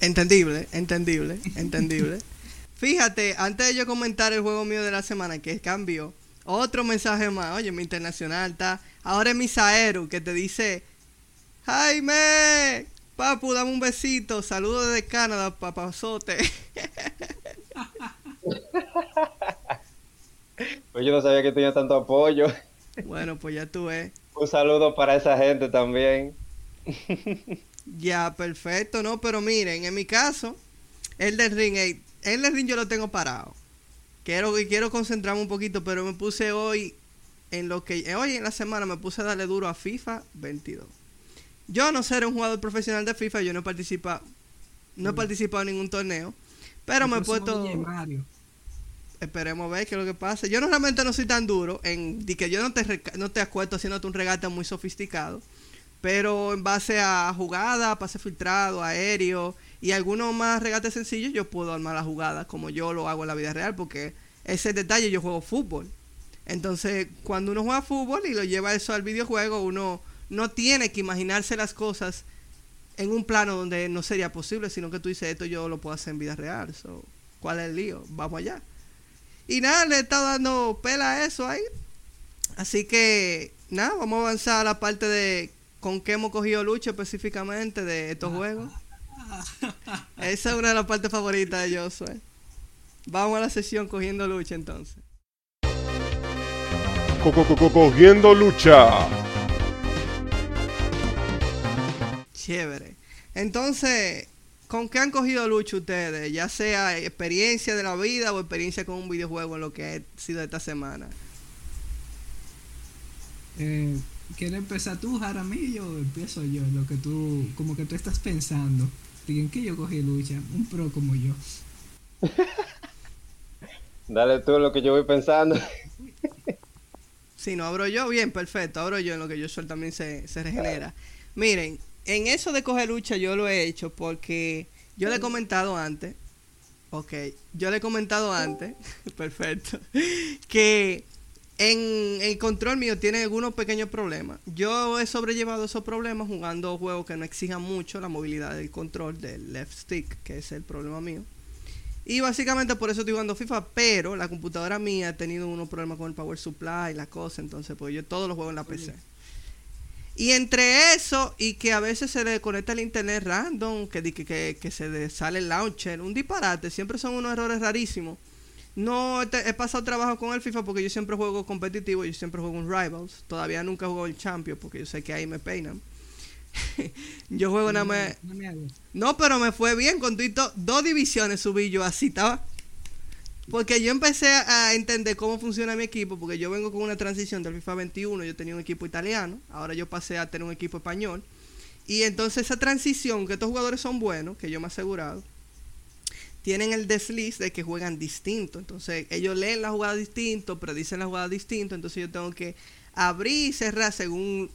Entendible, entendible, entendible. Fíjate, antes de yo comentar el juego mío de la semana, que cambió, otro mensaje más. Oye, mi internacional está. Ahora es Misaeru que te dice: Jaime, Papu, dame un besito. Saludos desde Canadá, papazote. Pues yo no sabía que tenía tanto apoyo. Bueno, pues ya tú ves. Un saludo para esa gente también. Ya, perfecto, ¿no? Pero miren, en mi caso, el del ring, el del ring yo lo tengo parado. Quiero, quiero concentrarme un poquito, pero me puse hoy en lo que hoy en la semana me puse a darle duro a FIFA 22. Yo no ser un jugador profesional de FIFA, yo no he participado no he participado en ningún torneo, pero me he puesto Esperemos ver qué es lo que pasa. Yo no realmente no soy tan duro en que yo no te no te acuerdo haciéndote un regate muy sofisticado, pero en base a jugada, pase filtrado, aéreo y algunos más regates sencillos, yo puedo armar la jugada como yo lo hago en la vida real, porque ese detalle yo juego fútbol. Entonces, cuando uno juega fútbol y lo lleva eso al videojuego, uno no tiene que imaginarse las cosas en un plano donde no sería posible, sino que tú dices, esto yo lo puedo hacer en vida real. ¿Cuál es el lío? Vamos allá. Y nada, le he estado dando pela a eso ahí. Así que, nada, vamos a avanzar a la parte de con qué hemos cogido lucha específicamente de estos juegos. Esa es una de las partes favoritas de Josué. Vamos a la sesión cogiendo lucha entonces. Cogiendo lucha. Chévere. Entonces, ¿con qué han cogido lucha ustedes? Ya sea experiencia de la vida o experiencia con un videojuego en lo que ha sido esta semana. Eh, ¿Quieres empezar tú, Jaramillo, o empiezo yo? Lo que tú, como que tú estás pensando. Digan que yo cogí lucha, un pro como yo. Dale tú lo que yo voy pensando. Si no abro yo, bien, perfecto. Abro yo en lo que yo soy también se, regenera. Miren, en eso de coger lucha yo lo he hecho porque yo le he comentado antes. Ok, yo le he comentado antes. perfecto. Que en el control mío tiene algunos pequeños problemas. Yo he sobrellevado esos problemas jugando juegos que no exijan mucho la movilidad del control del left stick, que es el problema mío. Y básicamente por eso estoy jugando FIFA, pero la computadora mía ha tenido unos problemas con el power supply y la cosa, entonces pues yo todos los juego en la PC. Y entre eso y que a veces se le conecta el internet random, que, que, que, se sale el launcher, un disparate, siempre son unos errores rarísimos. No he, pasado trabajo con el FIFA porque yo siempre juego competitivo, yo siempre juego en Rivals, todavía nunca juego el Champion porque yo sé que ahí me peinan. yo juego nada más. No, pero me fue bien. Con dos divisiones subí yo así, estaba. Porque yo empecé a entender cómo funciona mi equipo, porque yo vengo con una transición del FIFA 21, yo tenía un equipo italiano, ahora yo pasé a tener un equipo español. Y entonces esa transición, que estos jugadores son buenos, que yo me he asegurado, tienen el desliz de que juegan distinto. Entonces ellos leen la jugada distinto, predicen la jugada distinto, entonces yo tengo que abrir y cerrar según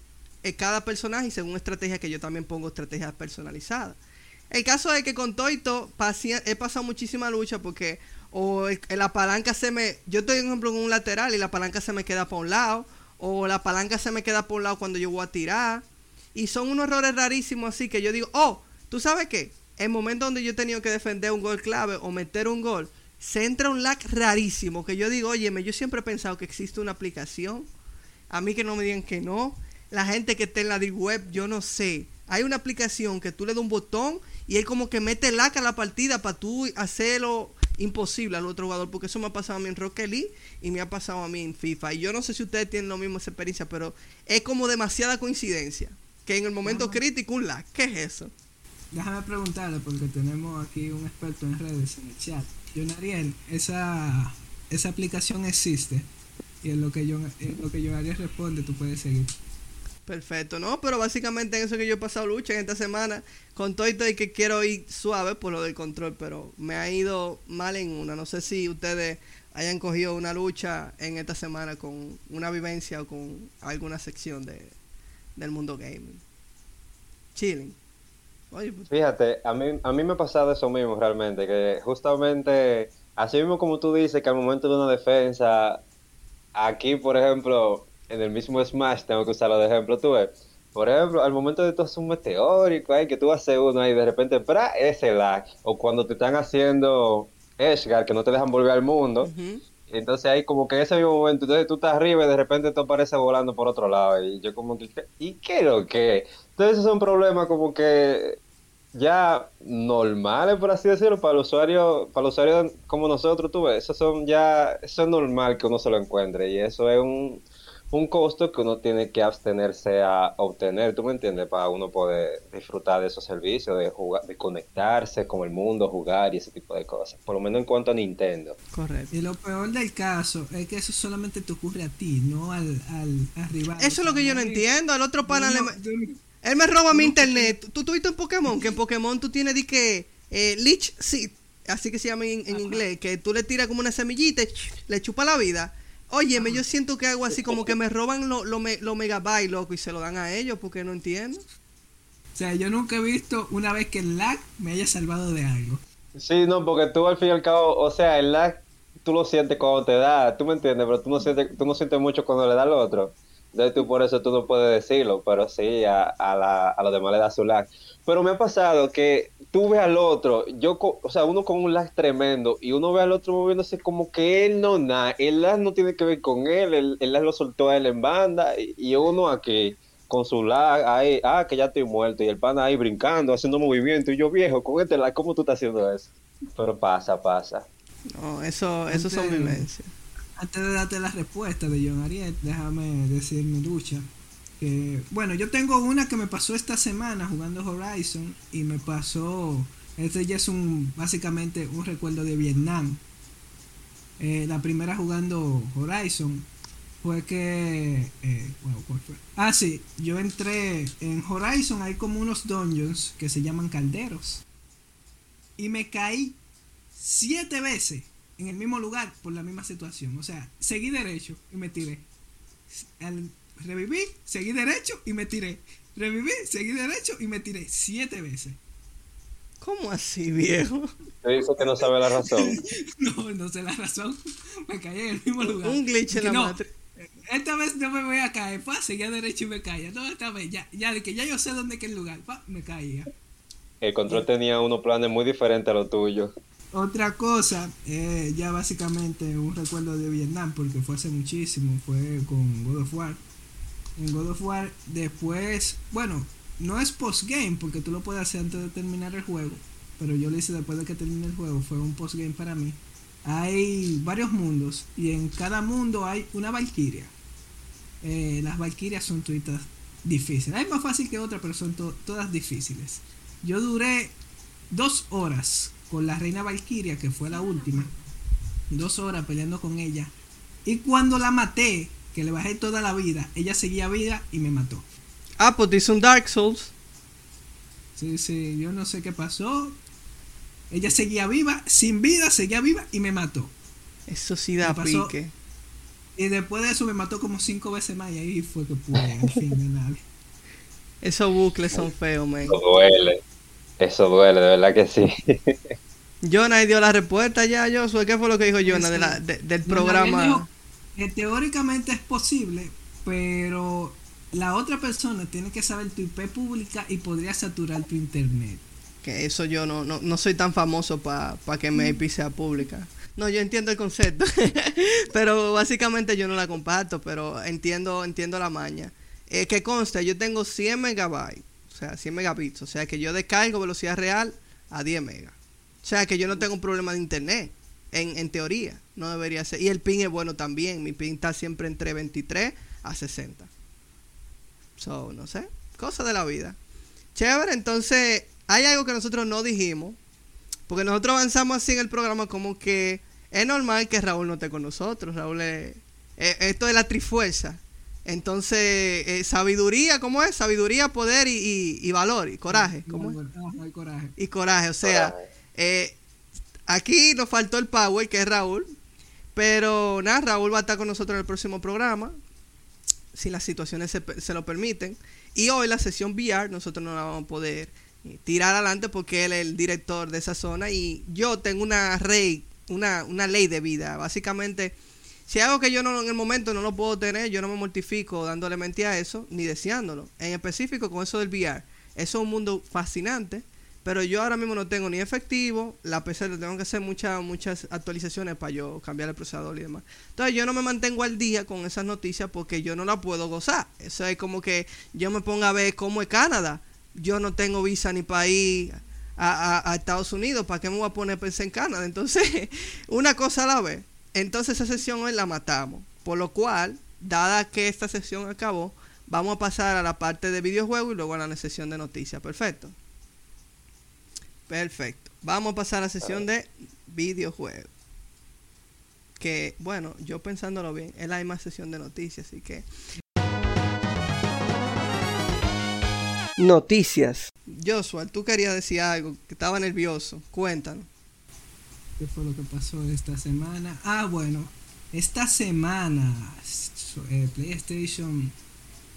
eh, cada personaje y según estrategia que yo también pongo estrategias personalizadas. El caso es que con Toito he pasado muchísima lucha porque o la palanca se me... Yo estoy, por ejemplo, en un lateral y la palanca se me queda por un lado. O la palanca se me queda por un lado cuando yo voy a tirar. Y son unos errores rarísimos así que yo digo, oh, ¿tú sabes qué? El momento donde yo he tenido que defender un gol clave o meter un gol, se entra un lag rarísimo que yo digo, óyeme, yo siempre he pensado que existe una aplicación. A mí que no me digan que no la gente que está en la deep web, yo no sé. Hay una aplicación que tú le das un botón y él como que mete laca a la partida para tú hacerlo imposible al otro jugador, porque eso me ha pasado a mí en Rocket League y me ha pasado a mí en FIFA. Y yo no sé si ustedes tienen lo mismo esa experiencia, pero es como demasiada coincidencia que en el momento crítico un lag. ¿Qué es eso? Déjame preguntarle, porque tenemos aquí un experto en redes en el chat. John Ariel, esa, esa aplicación existe. Y en lo que yo en lo que yo Ariel responde, tú puedes seguir. Perfecto, ¿no? Pero básicamente en eso que yo he pasado lucha en esta semana, con todo y todo y que quiero ir suave por lo del control, pero me ha ido mal en una. No sé si ustedes hayan cogido una lucha en esta semana con una vivencia o con alguna sección de, del mundo gaming. Chilling. Pues, Fíjate, a mí, a mí me ha pasado eso mismo realmente, que justamente, así mismo como tú dices, que al momento de una defensa, aquí por ejemplo, en el mismo Smash tengo que usarlo de ejemplo, tú ves. Por ejemplo, al momento de tú hacer un meteórico, ahí, que tú haces uno ahí, de repente, ¡pra! ese lag. O cuando te están haciendo Edgar, que no te dejan volver al mundo. Entonces ahí como que ese mismo momento, entonces tú estás arriba y de repente tú apareces volando por otro lado. Y yo como que, ¿y qué es lo que? Entonces esos son problemas como que ya normales, por así decirlo, para el usuario, para el usuario como nosotros, tú ves, eso son ya, eso es normal que uno se lo encuentre y eso es un, un costo que uno tiene que abstenerse a obtener, ¿tú me entiendes? Para uno poder disfrutar de esos servicios, de jugar, de conectarse con el mundo, jugar y ese tipo de cosas. Por lo menos en cuanto a Nintendo. Correcto. Y lo peor del caso es que eso solamente te ocurre a ti, no al, al, al rival. Eso es lo que yo no entiendo. Al otro pana le... no, yo- Él me roba mi internet. ¿Tú tuviste en Pokémon? Que en Pokémon tú tienes de que eh, Leech Seed, así que se llama en, en inglés, que tú le tiras como una semillita y le chupa la vida. Óyeme, yo siento que hago así como que me roban los lo, me- los megabytes, loco, y se lo dan a ellos porque no entiendo. O sea, yo nunca he visto una vez que el lag me haya salvado de algo. Sí, no, porque tú al fin y al cabo, o sea, el lag tú lo sientes cuando te da, tú me entiendes, pero tú no sientes, tú no sientes mucho cuando le da al otro. Entonces tú por eso tú no puedes decirlo, pero sí, a, a, la, a los demás le da su lag. Pero me ha pasado que tú ves al otro, yo, co- o sea, uno con un lag tremendo y uno ve al otro moviéndose como que él no nada, el lag no tiene que ver con él, el, el lag lo soltó a él en banda y, y uno aquí con su lag ahí, ah, que ya estoy muerto y el pana ahí brincando, haciendo movimiento y yo viejo, con este lag, ¿cómo tú estás haciendo eso? Pero pasa, pasa. No, eso, eso son vivencias. Antes de darte la respuesta de John Ariel, déjame decir mi lucha. Que, bueno, yo tengo una que me pasó esta semana jugando Horizon y me pasó, este ya es un básicamente un recuerdo de Vietnam. Eh, la primera jugando Horizon fue que, eh. Ah, sí, yo entré en Horizon, hay como unos dungeons que se llaman calderos y me caí siete veces en el mismo lugar por la misma situación. O sea, seguí derecho y me tiré. Al- reviví, seguí derecho y me tiré. Reviví, seguí derecho y me tiré siete veces. ¿Cómo así, viejo? Te dice que no sabe la razón. No, no sé la razón. Me caí en el mismo lugar. Un glitch en la no, matriz. Esta vez no me voy a caer. Pa, seguía derecho y me caía. No, esta vez ya, ya de que ya yo sé dónde que es el lugar. Pa, me caía. El control tenía unos planes muy diferentes a los tuyos. Otra cosa, eh, ya básicamente un recuerdo de Vietnam, porque fue hace muchísimo, fue con God of War. En God of War, después, bueno, no es postgame, porque tú lo puedes hacer antes de terminar el juego, pero yo lo hice después de que termine el juego, fue un postgame para mí. Hay varios mundos, y en cada mundo hay una Valkyria. Eh, las Valkyrias son todas difíciles. Hay más fácil que otras, pero son to- todas difíciles. Yo duré dos horas con la reina Valkyria, que fue la última. Dos horas peleando con ella. Y cuando la maté, que le bajé toda la vida, ella seguía viva y me mató. Ah, pues hizo un Dark Souls. Sí, sí, yo no sé qué pasó. Ella seguía viva, sin vida, seguía viva y me mató. Eso sí da pique. Y después de eso me mató como cinco veces más y ahí fue que pude, al fin, ganar. Esos bucles son feos, man. Eso duele. Eso duele, de verdad que sí. Jonah dio la respuesta ya, Josué. ¿Qué fue lo que dijo Jonah de la- de- del programa? dijo que teóricamente es posible, pero la otra persona tiene que saber tu IP pública y podría saturar tu internet. Que eso yo no, no, no soy tan famoso para que mi IP sea pública. No, yo entiendo el concepto. pero básicamente yo no la comparto, pero entiendo, entiendo la maña. Eh, que consta, yo tengo 100 megabytes, o sea, 100 megabits. O sea, que yo descargo velocidad real a 10 megas. O sea, que yo no tengo un problema de internet. En, en teoría, no debería ser. Y el ping es bueno también. Mi ping está siempre entre 23 a 60. So, no sé. Cosa de la vida. Chévere, entonces hay algo que nosotros no dijimos. Porque nosotros avanzamos así en el programa como que es normal que Raúl no esté con nosotros. Raúl es... esto es la trifuerza. Entonces, eh, sabiduría, ¿cómo es? Sabiduría, poder y, y- y valor y coraje. ¿Cómo es? Hay coraje. Y coraje, o sea, Coraje. eh, aquí nos faltó el Power, que es Raúl. Pero nada, Raúl va a estar con nosotros en el próximo programa. Si las situaciones se, se lo permiten. Y hoy la sesión VR nosotros no la vamos a poder eh, tirar adelante porque él es el director de esa zona. Y yo tengo una, una ley de vida. Básicamente, si algo que yo no en el momento no lo puedo tener, yo no me mortifico dándole mente a eso, ni deseándolo. En específico con eso del VR. Eso es un mundo fascinante. Pero yo ahora mismo no tengo ni efectivo, la PC le tengo que hacer muchas muchas actualizaciones para yo cambiar el procesador y demás. Entonces yo no me mantengo al día con esas noticias porque yo no la puedo gozar. Eso es como que yo me ponga a ver cómo es Canadá yo no tengo visa ni ir a, a- Estados Unidos, ¿para qué me voy a poner a en Canadá? Entonces, una cosa a la vez. Entonces esa sesión hoy la matamos. Por lo cual, dada que esta sesión acabó, vamos a pasar a la parte de videojuegos y luego a la sesión de noticias. Perfecto. Perfecto. Vamos a pasar a la sesión de videojuegos. Que, bueno, yo pensándolo bien, es la misma sesión de noticias, así que... Noticias. Joshua, tú querías decir algo, que estaba nervioso. Cuéntanos. ¿Qué fue lo que pasó esta semana? Ah, bueno, esta semana eh, PlayStation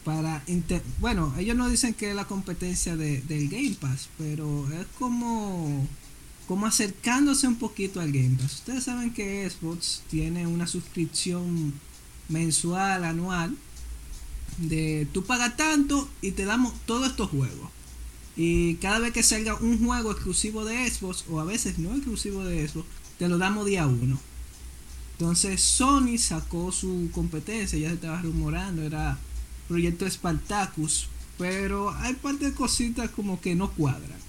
para inter- bueno, ellos no dicen que es la competencia de, del Game Pass, pero es como como acercándose un poquito al Game Pass. Ustedes saben que Xbox tiene una suscripción mensual, anual de tú pagas tanto y te damos todos estos juegos. Y cada vez que salga un juego exclusivo de Xbox, o a veces no exclusivo de Xbox, te lo damos día uno. Entonces Sony sacó su competencia, ya se estaba rumorando, era Proyecto Spartacus, pero hay parte de cositas como que no cuadran.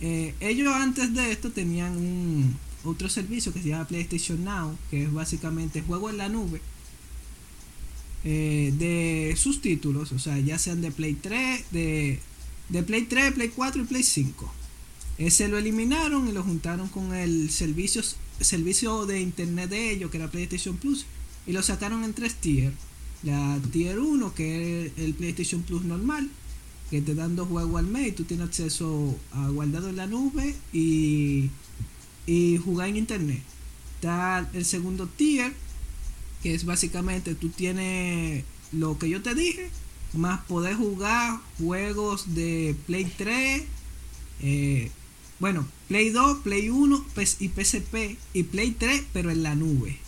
Eh, ellos antes de esto tenían un otro servicio que se llama PlayStation Now, que es básicamente juego en la nube eh, de sus títulos, o sea, ya sean de Play 3, de, de Play 3, Play 4 y Play 5. Ese lo eliminaron y lo juntaron con el servicio, servicio de internet de ellos, que era PlayStation Plus, y lo sacaron en tres tiers. La tier 1, que es el PlayStation Plus normal, que te dan dos juegos al mes y tú tienes acceso a guardado en la nube y, y jugar en internet. Está el segundo tier, que es básicamente tú tienes lo que yo te dije, más poder jugar juegos de Play 3, eh, bueno, Play 2, Play 1 PS y PSP y Play 3, pero en la nube.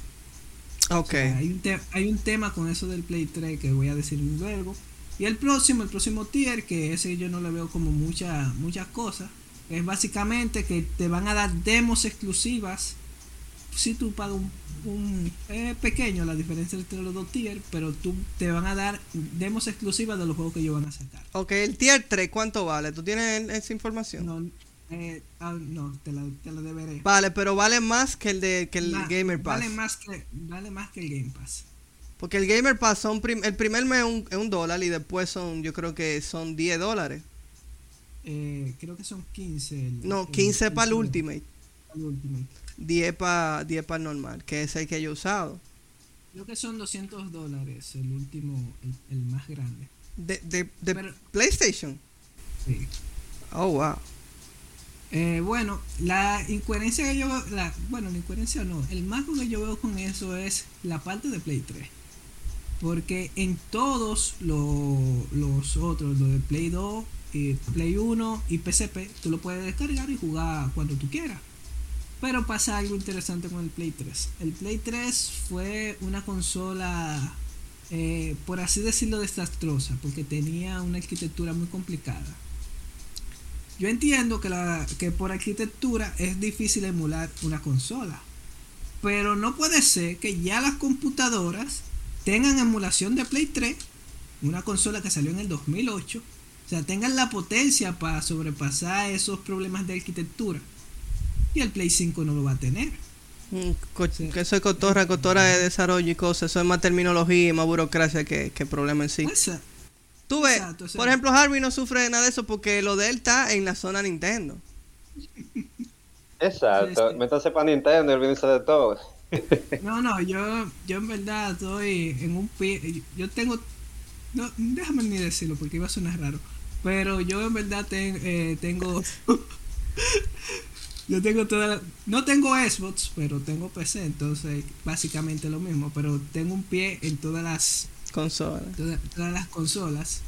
Ok. O sea, hay, un hay un tema con eso del Play 3 que voy a decir luego. Y el próximo, el próximo tier, que ese yo no le veo como mucha, muchas cosas, es básicamente que te van a dar demos exclusivas. Si tú pagas un, un es pequeño la diferencia entre los dos tiers, pero tú te van a dar demos exclusivas de los juegos que ellos van a sacar. Ok, el tier 3, ¿cuánto vale? ¿Tú tienes esa información? No, eh, ah, no te, la, te la deberé. Vale, pero vale más que el de que el Gamer Pass. Vale más que, vale más que el Game Pass. Porque el Gamer Pass son prim- el primer mes es un, es un dólar y después son, yo creo que son 10 dólares. Eh, creo que son 15. el- No, el- 15 para el 15 Ultimate, para el Ultimate. 10 para 10 para el normal, que es el que yo he usado. Creo que son 200 dólares el último, el, el más grande. De, de, de Pero- PlayStation. Sí. Oh, wow. Eh, bueno, la incoherencia que yo veo, la, bueno, la incoherencia no, el marco que yo veo con eso es la parte de Play 3. Porque en todos lo- los otros, lo de Play 2, y Play 1 y PSP, tú lo puedes descargar y jugar cuando tú quieras. Pero pasa algo interesante con el Play 3. El Play 3 fue una consola, eh, por así decirlo, desastrosa, porque tenía una arquitectura muy complicada. Yo entiendo que, la, que por arquitectura es difícil emular una consola. Pero no puede ser que ya las computadoras tengan emulación de Play 3, una consola que salió en el 2008. O sea, tengan la potencia para sobrepasar esos problemas de arquitectura. Y el Play 5 no lo va a tener. Mm, co- Sí. Que eso es cotorra, cotorra de desarrollo y cosas. Eso es más terminología y más burocracia que, que problema en sí. Esa- Tú ves, Exacto, o sea- por ejemplo, Harvey no sufre de nada de eso porque lo de él está en la zona Nintendo. Exacto. Sí, sí. Métase para Nintendo y olvídense de todo. No, no, yo, yo en verdad estoy en un pie. Yo tengo. No, déjame ni decirlo porque iba a sonar raro. Pero yo en verdad ten- eh, tengo. yo tengo toda. No tengo Xbox, pero tengo PC, entonces básicamente lo mismo. Pero tengo un pie en todas las. Consola. Todas, todas las consolas.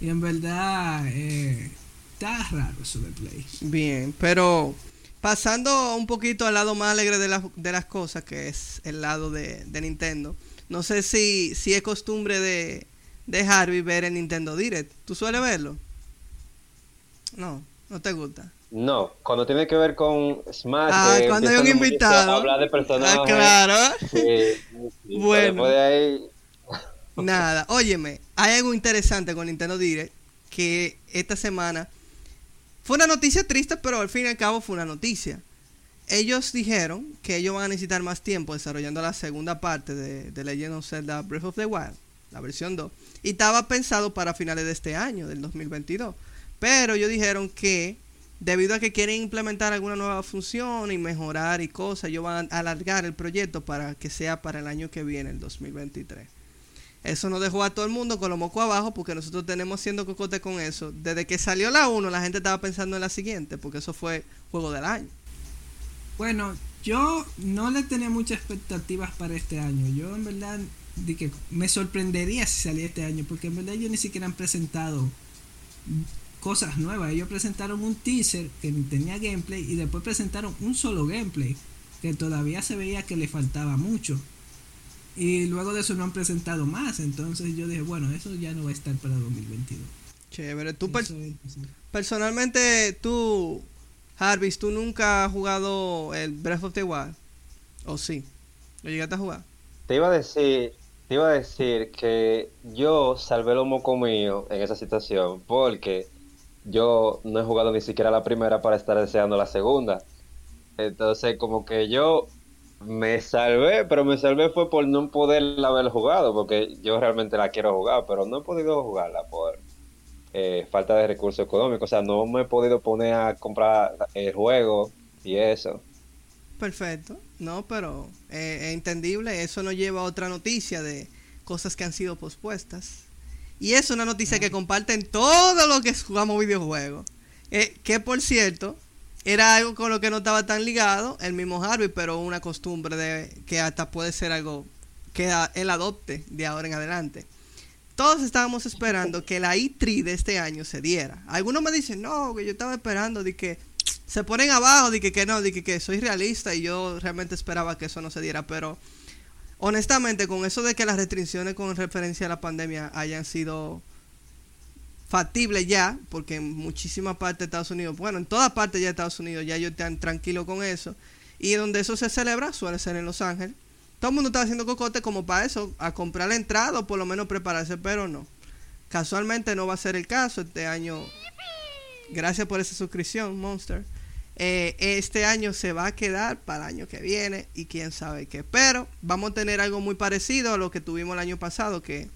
Y en verdad. Eh, está raro eso de Play. Bien, pero pasando un poquito al lado más alegre de, las de las cosas, que es el lado de, de Nintendo. No sé si, si es costumbre de, de Harvey ver el Nintendo Direct. ¿Tú sueles verlo? No, no te gusta. No, cuando tiene que ver con Smash. Ah, cuando hay un invitado. Hablar de personajes. Ah, claro. sí, Bueno. Después de ahí. Nada, óyeme, hay algo interesante con Nintendo Direct que esta semana fue una noticia triste, pero al fin y al cabo fue una noticia. Ellos dijeron que ellos van a necesitar más tiempo desarrollando la segunda parte de, de Legend of Zelda Breath of the Wild, la versión 2. Y estaba pensado para finales de este año, del 2022. Pero ellos dijeron que debido a que quieren implementar alguna nueva función y mejorar y cosas, ellos van a alargar el proyecto para que sea para el año que viene, el 2023. Eso nos dejó a todo el mundo con los mocos abajo porque nosotros tenemos siendo cocote con eso. Desde que salió la 1, la gente estaba pensando en la siguiente porque eso fue juego del año. Bueno, yo no le tenía muchas expectativas para este año. Yo en verdad de que me sorprendería si salía este año porque en verdad ellos ni siquiera han presentado cosas nuevas. Ellos presentaron un teaser que tenía gameplay y después presentaron un solo gameplay que todavía se veía que le faltaba mucho. Y luego de eso no han presentado más. Entonces yo dije, bueno, eso ya no va a estar para 2022. Chévere. Tú per- personalmente, tú, Jarvis, tú nunca has jugado el Breath of the Wild. ¿O sí? ¿Lo llegaste a jugar? Te iba a decir, te iba a decir que yo salvé los mocos míos en esa situación porque yo no he jugado ni siquiera la primera para estar deseando la segunda. Entonces, como que yo me salvé, pero me salvé fue por no poderla haber jugado, porque yo realmente la quiero jugar, pero no he podido jugarla por eh, falta de recursos económicos. O sea, no me he podido poner a comprar el juego y eso. Perfecto. No, pero eh, entendible. Eso nos lleva a otra noticia de cosas que han sido pospuestas. Y es una noticia que comparten todo lo que jugamos videojuegos. Eh, que por cierto, era algo con lo que no estaba tan ligado el mismo Harvey, pero una costumbre de que hasta puede ser algo que él adopte de ahora en adelante. Todos estábamos esperando que la E3 de este año se diera. Algunos me dicen, no, que yo estaba esperando de que se ponen abajo, de que, que no, de que, que soy realista y yo realmente esperaba que eso no se diera, pero honestamente con eso de que las restricciones con referencia a la pandemia hayan sido factibles ya, porque en muchísimas partes de Estados Unidos, bueno, en todas partes ya de Estados Unidos ya ellos están tranquilos con eso, y donde eso se celebra suele ser en Los Ángeles. Todo el mundo está haciendo cocote como para eso, a comprar la entrada o por lo menos prepararse, pero no. Casualmente no va a ser el caso este año. Gracias por esa suscripción, Monster. Eh, este año se va a quedar para el año que viene y quién sabe qué. Pero vamos a tener algo muy parecido a lo que tuvimos el año pasado, que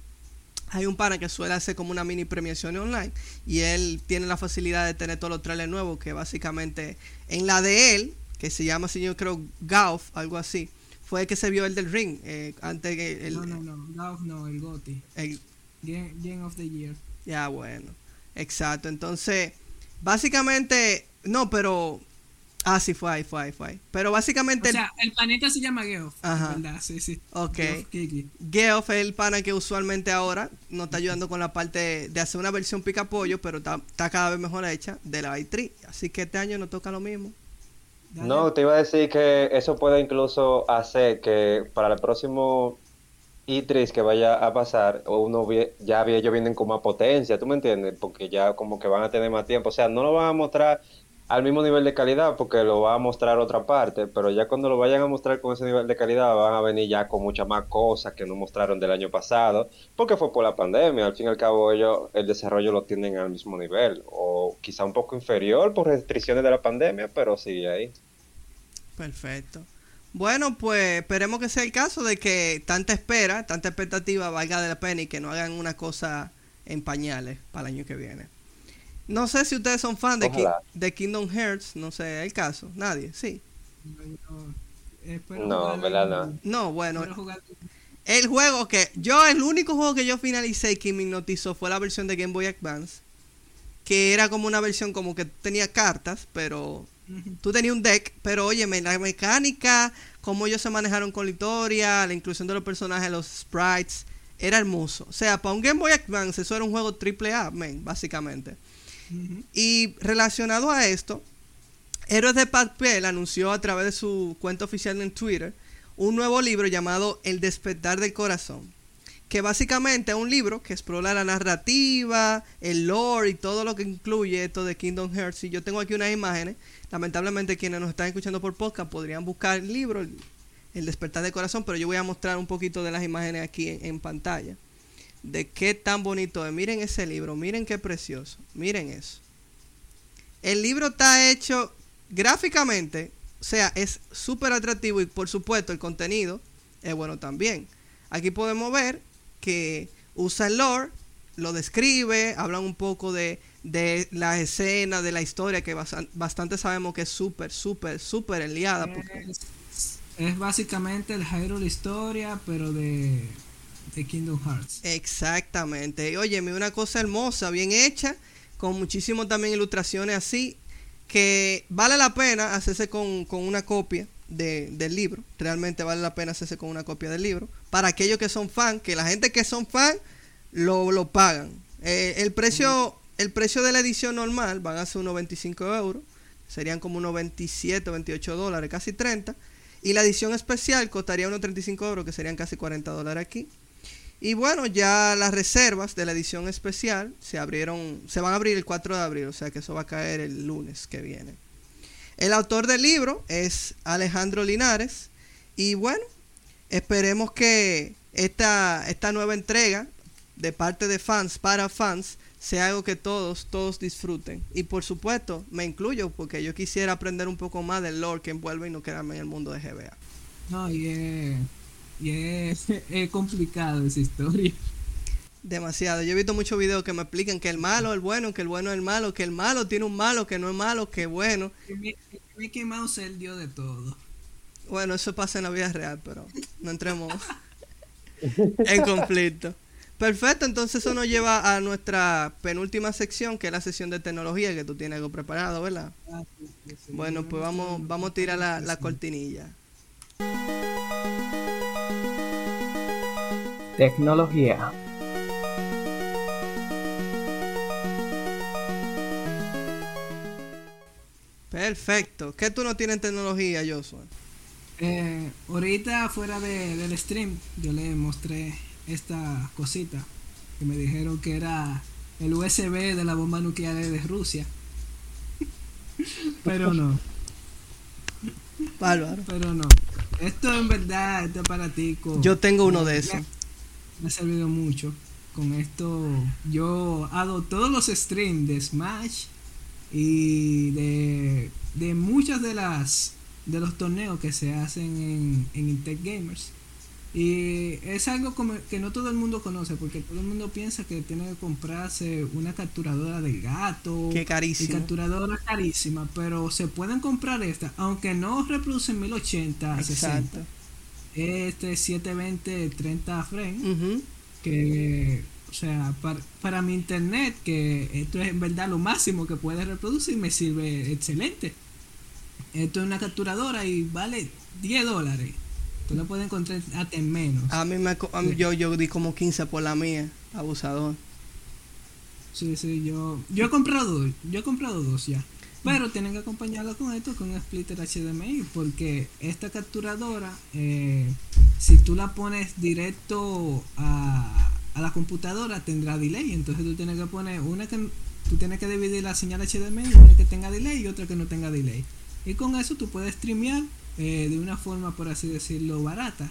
hay un pana que suele hacer como una mini premiación online y él tiene la facilidad de tener todos los trailers nuevos que básicamente en la de él, que se llama, si yo creo, Golf, algo así, fue el que se vio el del ring, eh, antes que el, no, no, no, Golf no, el GOTY. el- Game, Game of the Year. ya, bueno. Exacto. Entonces, básicamente, no, pero. Ah, sí, fue ahí, fue ahí, fue ahí. Pero básicamente, O sea, el planeta se llama Geoff. Ajá. ¿Verdad? Sí, sí. Ok. Geoff es el pana que usualmente ahora nos está ayudando con la parte de hacer una versión pica pollo, pero está, está cada vez mejor hecha de la i3. Así que este año nos toca lo mismo. Dale. No, te iba a decir que eso puede incluso hacer que para el próximo E3 que vaya a pasar, uno vie- ya ellos vienen con más potencia, ¿tú me entiendes? Porque ya como que van a tener más tiempo. O sea, no lo van a mostrar al mismo nivel de calidad porque lo va a mostrar otra parte, pero ya cuando lo vayan a mostrar con ese nivel de calidad van a venir ya con muchas más cosas que no mostraron del año pasado, porque fue por la pandemia. Al fin y al cabo ellos el desarrollo lo tienen al mismo nivel o quizá un poco inferior por restricciones de la pandemia, pero sigue ahí. Perfecto. Bueno, pues esperemos que sea el caso de que tanta espera, tanta expectativa valga de la pena y que no hagan una cosa en pañales para el año que viene. No sé si ustedes son fan de, de Kingdom Hearts, no sé el caso. Nadie, sí. No, No, verdad en- No, bueno, el juego que yo, el único juego que yo finalicé y que me hipnotizó fue la versión de Game Boy Advance, que era como una versión como que tenía cartas, pero tú tenías un deck, pero óyeme, la mecánica, cómo ellos se manejaron con la historia, la inclusión de los personajes, los sprites, era hermoso. O sea, para un Game Boy Advance eso era un juego triple A, man, básicamente. Y relacionado a esto, Héroes de Papel anunció a través de su cuenta oficial en Twitter un nuevo libro llamado El despertar del corazón, que básicamente es un libro que explora la narrativa, el lore y todo lo que incluye esto de Kingdom Hearts. Y yo tengo aquí unas imágenes, lamentablemente quienes nos están escuchando por podcast podrían buscar el libro, el, despertar del corazón, pero yo voy a mostrar un poquito de las imágenes aquí en pantalla. De qué tan bonito es. Miren ese libro, miren qué precioso, miren eso. El libro está hecho gráficamente, o sea, es súper atractivo y por supuesto el contenido es bueno también. Aquí podemos ver que usa el lore, lo describe, hablan un poco de, de la escena, de la historia, que bastante sabemos que es súper, súper, súper enliada. Es, es, básicamente el Hyrule Historia, pero de, de Kingdom Hearts. Exactamente. Oye, una cosa hermosa, bien hecha, con muchísimas también ilustraciones así, que vale la pena hacerse con, con una copia de, del libro. Realmente vale la pena hacerse con una copia del libro. Para aquellos que son fan, que la gente que son fan lo, lo pagan. Eh, el precio el precio de la edición normal van a ser unos 25 euros. Serían como unos 27, 28 dólares, casi 30. Y la edición especial costaría unos 35 euros, que serían casi 40 dólares aquí. Y bueno, ya las reservas de la edición especial se abrieron, se van a abrir el 4 de abril, o sea que eso va a caer el lunes que viene. El autor del libro es Alejandro Linares. Y bueno, esperemos que esta, esta nueva entrega de parte de fans para fans sea algo que todos, todos disfruten. Y por supuesto, me incluyo porque yo quisiera aprender un poco más del lore que envuelve y no quedarme en el mundo de GBA. No, y es, es complicado esa historia. Demasiado. Yo he visto muchos videos que me explican que el malo es el bueno, que el bueno es el malo, que el malo tiene un malo, que no es malo, que es bueno. Mickey Mouse es el dios de todo. Bueno, eso pasa en la vida real, pero no entremos en conflicto. Perfecto, entonces eso nos lleva a nuestra penúltima sección, que es la sesión de tecnología, que tú tienes algo preparado, ¿verdad? Ah, bueno, pues vamos, vamos a tirar la, la cortinilla. Tecnología. Perfecto. ¿Qué tú no tienes en tecnología, Joshua? Eh, ahorita fuera de, del stream yo le mostré esta cosita que me dijeron que era el USB de la bomba nuclear de Rusia. Pero no. Bárbaro. Pero no. Esto en verdad, este aparatico. Yo tengo uno de esos. Me ha servido mucho. Con esto yo hago todos los streams de Smash y de, de muchas de las de los torneos que se hacen en, en Intec Gamers. Y es algo como que no todo el mundo conoce, porque todo el mundo piensa que tiene que comprarse una capturadora de gato. Qué carísimo. Y capturadora carísima, pero se pueden comprar esta, aunque no reproducen 1080 Exacto. 60. Este 720 30 frames. Que o sea, para, para, mi internet, que esto es en verdad lo máximo que puede reproducir, me sirve excelente. Esto es una capturadora y vale 10 dólares. Tú lo puedes encontrar hasta en menos. A mí me, yo, yo di como 15 por la mía, abusador. Sí, sí, yo, yo he comprado dos, yo he comprado dos ya. Pero tienen que acompañarlo con esto, con un splitter HDMI, porque esta capturadora, eh, si tú la pones directo a, a la computadora tendrá delay. Entonces tú tienes que poner una que tú tienes que dividir la señal HDMI, una que tenga delay y otra que no tenga delay. Y con eso tú puedes streamear eh, de una forma, por así decirlo, barata.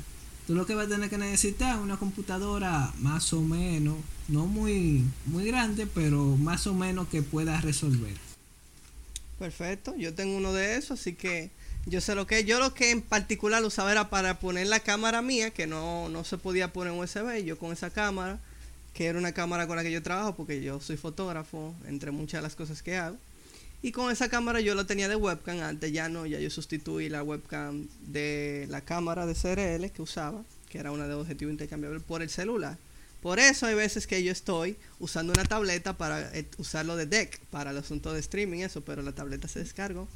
Tú lo que vas a tener que necesitar es una computadora más o menos, no muy, muy grande, pero más o menos que pueda resolver. Perfecto, yo tengo uno de esos, así que yo sé lo que yo lo que en particular usaba era para poner la cámara mía, que no, no se podía poner USB, yo con esa cámara, que era una cámara con la que yo trabajo, porque yo soy fotógrafo, entre muchas de las cosas que hago. Y con esa cámara yo la tenía de webcam, antes ya no, ya yo sustituí la webcam de la cámara de CRL que usaba, que era una de objetivo intercambiable, por el celular. Por eso hay veces que yo estoy usando una tableta para eh, usarlo de deck, para el asunto de streaming, eso, pero la tableta se descargó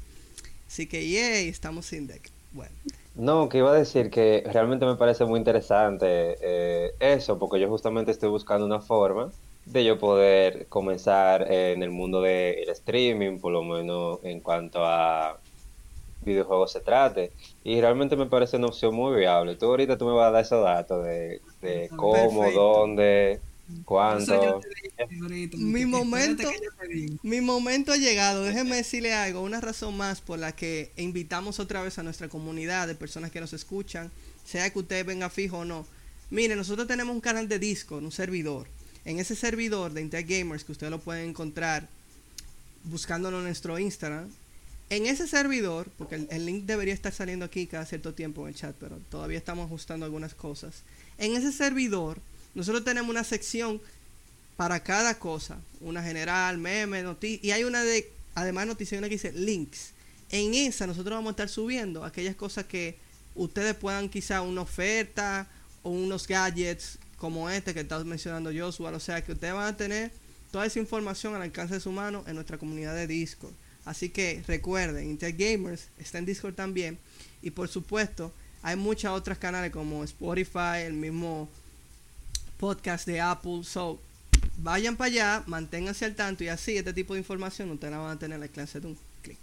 Así que, yay, estamos sin deck. Bueno. No, que iba a decir que realmente me parece muy interesante eh, eso, porque yo justamente estoy buscando una forma de yo poder comenzar en el mundo del streaming, por lo menos en cuanto a videojuegos se trate. Y realmente me parece una opción muy viable. Tú ahorita tú me vas a dar esos datos de, de cómo, dónde, ¿Cuándo? Mi momento, mi momento ha llegado. Déjeme decirle algo, una razón más por la que invitamos otra vez a nuestra comunidad de personas que nos escuchan, sea que usted venga fijo o no. Mire, nosotros tenemos un canal de Discord, un servidor. En ese servidor de Intel Gamers, que ustedes lo pueden encontrar buscándolo en nuestro Instagram. En ese servidor, porque el, link debería estar saliendo aquí cada cierto tiempo en el chat, pero todavía estamos ajustando algunas cosas. En ese servidor, nosotros tenemos una sección para cada cosa. Una general, meme, noticias. Y hay una de, además noticias, una que dice links. En esa nosotros vamos a estar subiendo aquellas cosas que ustedes puedan quizá una oferta o unos gadgets como este que está mencionando Joshua. O sea que ustedes van a tener toda esa información al alcance de su mano en nuestra comunidad de Discord. Así que recuerden, Intel Gamers está en Discord también. Y por supuesto, hay muchas otras canales como Spotify, el mismo podcast de Apple. So, vayan para allá, manténganse al tanto y así este tipo de información ustedes la van a tener al alcance de un clic.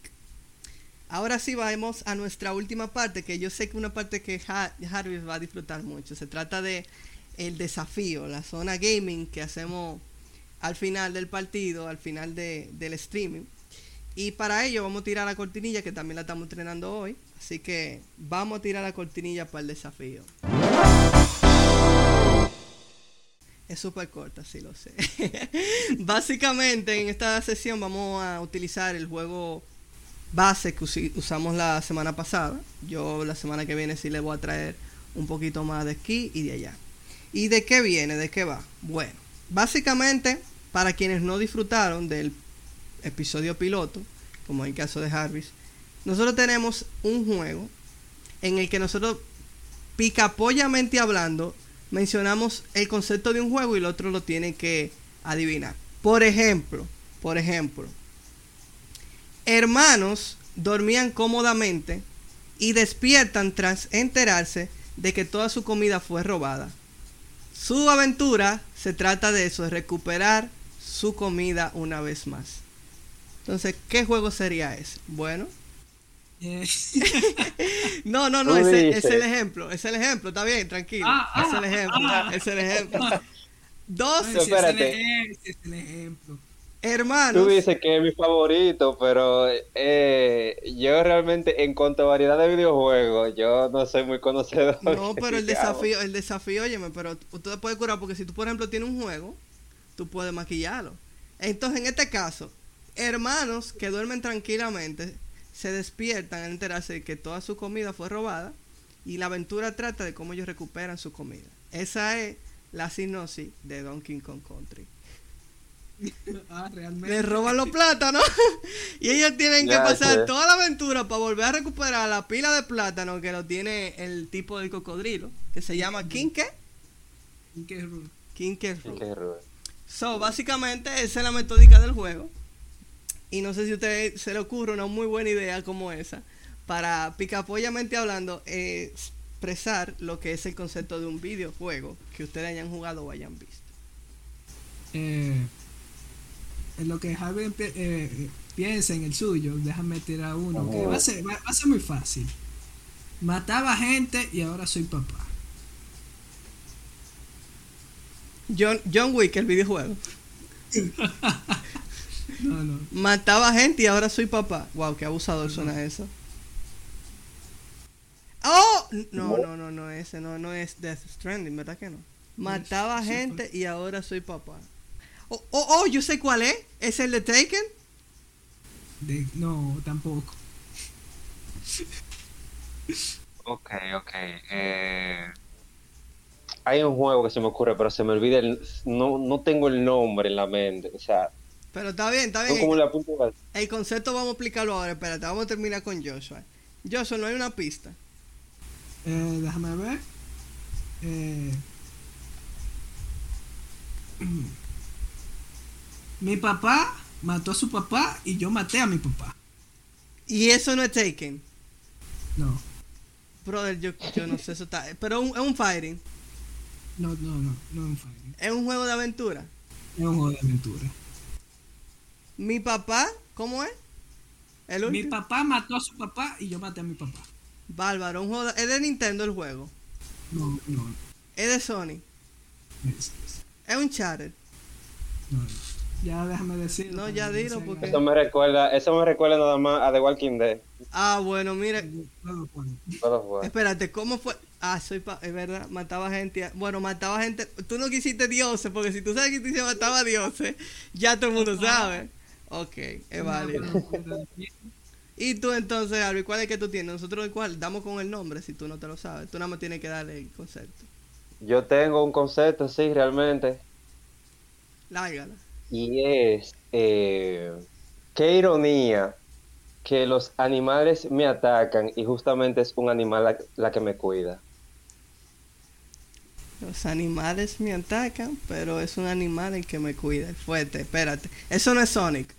Ahora sí vamos a nuestra última parte, que yo sé que una parte que Ha- Jarvis va a disfrutar mucho. Se trata de el desafío, la zona gaming que hacemos al final del partido, al final de- del streaming. Y para ello vamos a tirar la cortinilla que también la estamos entrenando hoy. Así que vamos a tirar la cortinilla para el desafío. Es súper corta, sí lo sé. Básicamente en esta sesión vamos a utilizar el juego base que usamos la semana pasada. Yo la semana que viene sí le voy a traer un poquito más de aquí y de allá. ¿Y de qué viene? ¿De qué va? Bueno, básicamente para quienes no disfrutaron del episodio piloto, como en el caso de Jarvis, nosotros tenemos un juego en el que nosotros picapollamente hablando mencionamos el concepto de un juego y el otro lo tiene que adivinar. Por ejemplo, por ejemplo, hermanos dormían cómodamente y despiertan tras enterarse de que toda su comida fue robada. Su aventura se trata de eso, de recuperar su comida una vez más. Entonces, ¿qué juego sería ese? Bueno, no, no, no, ese, dices. es el ejemplo, es el ejemplo, está bien, tranquilo. Ah, es el ah, ejemplo, ah. es el ejemplo. Dos es el es el ejemplo. hermanos. Tú dices que es mi favorito, pero eh, yo realmente en cuanto a variedad de videojuegos, yo no soy muy conocedor. No, pero el digamos. desafío, el desafío, óyeme, pero usted puede curar porque si tú, por ejemplo, tienes un juego, tú puedes maquillarlo. Entonces, en este caso, hermanos que duermen tranquilamente se despiertan al enterarse de que toda su comida fue robada y la aventura trata de cómo ellos recuperan su comida. Esa es la sinopsis de Donkey Kong Country. Ah, realmente. Le roban los plátanos y ellos tienen que Ya pasar sé. toda la aventura para volver a recuperar la pila de plátano que lo tiene el tipo del cocodrilo, que se llama King ¿qué? ¿Qué ru- King ¿qué? Sí, qué rudo. So, básicamente esa es la metódica del juego. Y no sé si a usted se le ocurre una muy buena idea como esa para picapollamente hablando eh, expresar lo que es el concepto de un videojuego que ustedes hayan jugado o hayan visto. eh, en lo que Javi empie- eh, piensa en el suyo, déjame tirar uno, que va a, ser, va, va a ser muy fácil. Mataba gente y ahora soy papá. John, John Wick, el videojuego. No, no. Mataba gente y ahora soy papá. Wow, qué abusador suena eso. Oh, no, no, no, no, ese no, no es Death Stranding, ¿verdad que no? Mataba Sí, gente y ahora soy papá. Oh, oh, oh, yo sé cuál es. ¿Es el de Taken? De- no, tampoco. Ok, ok. Eh, hay un juego que se me ocurre, pero se me olvida. el- no, no tengo el nombre en la mente. O sea, Pero está bien, está son como bien. la punta de- El concepto vamos a explicarlo ahora. Espérate, vamos a terminar con Joshua. Joshua, no hay una pista. Eh, déjame ver. Eh, mi papá mató a su papá y yo maté a mi papá. Y eso no es Taken. No, Brother, yo, yo no sé, eso está. Pero un- es un fighting. no, no, no, no es un fighting. Es un juego de aventura. Es un juego de aventura. Mi papá, ¿cómo es? El Mi papá mató a su papá y yo maté a mi papá. Bárbaro, un juego de- es de Nintendo el juego. No, no, Es de Sony. es- es- Es un charter. no, no. Ya déjame decirlo. No, ya dilo, porque- Eso me recuerda, eso me recuerda nada más a The Walking Dead. Ah, bueno, mira. Todo fue. Espérate, ¿cómo fue? Ah, soy pa es verdad, mataba gente. Bueno, mataba gente. Tú no quisiste dioses, porque si tú sabes que tú se mataba dioses, ya todo el mundo sabe. Ok, es válido. Y tú entonces, Albi, ¿cuál es que tú tienes? Nosotros igual damos con el nombre si tú no te lo sabes. Tú nada más tienes que darle el concepto. Yo tengo un concepto, sí, realmente. Lárgala. Y es, eh, qué ironía que los animales me atacan y justamente es un animal la, la que me cuida. Los animales me atacan, pero es un animal el que me cuida. Fuerte, espérate. Eso no es Sonic.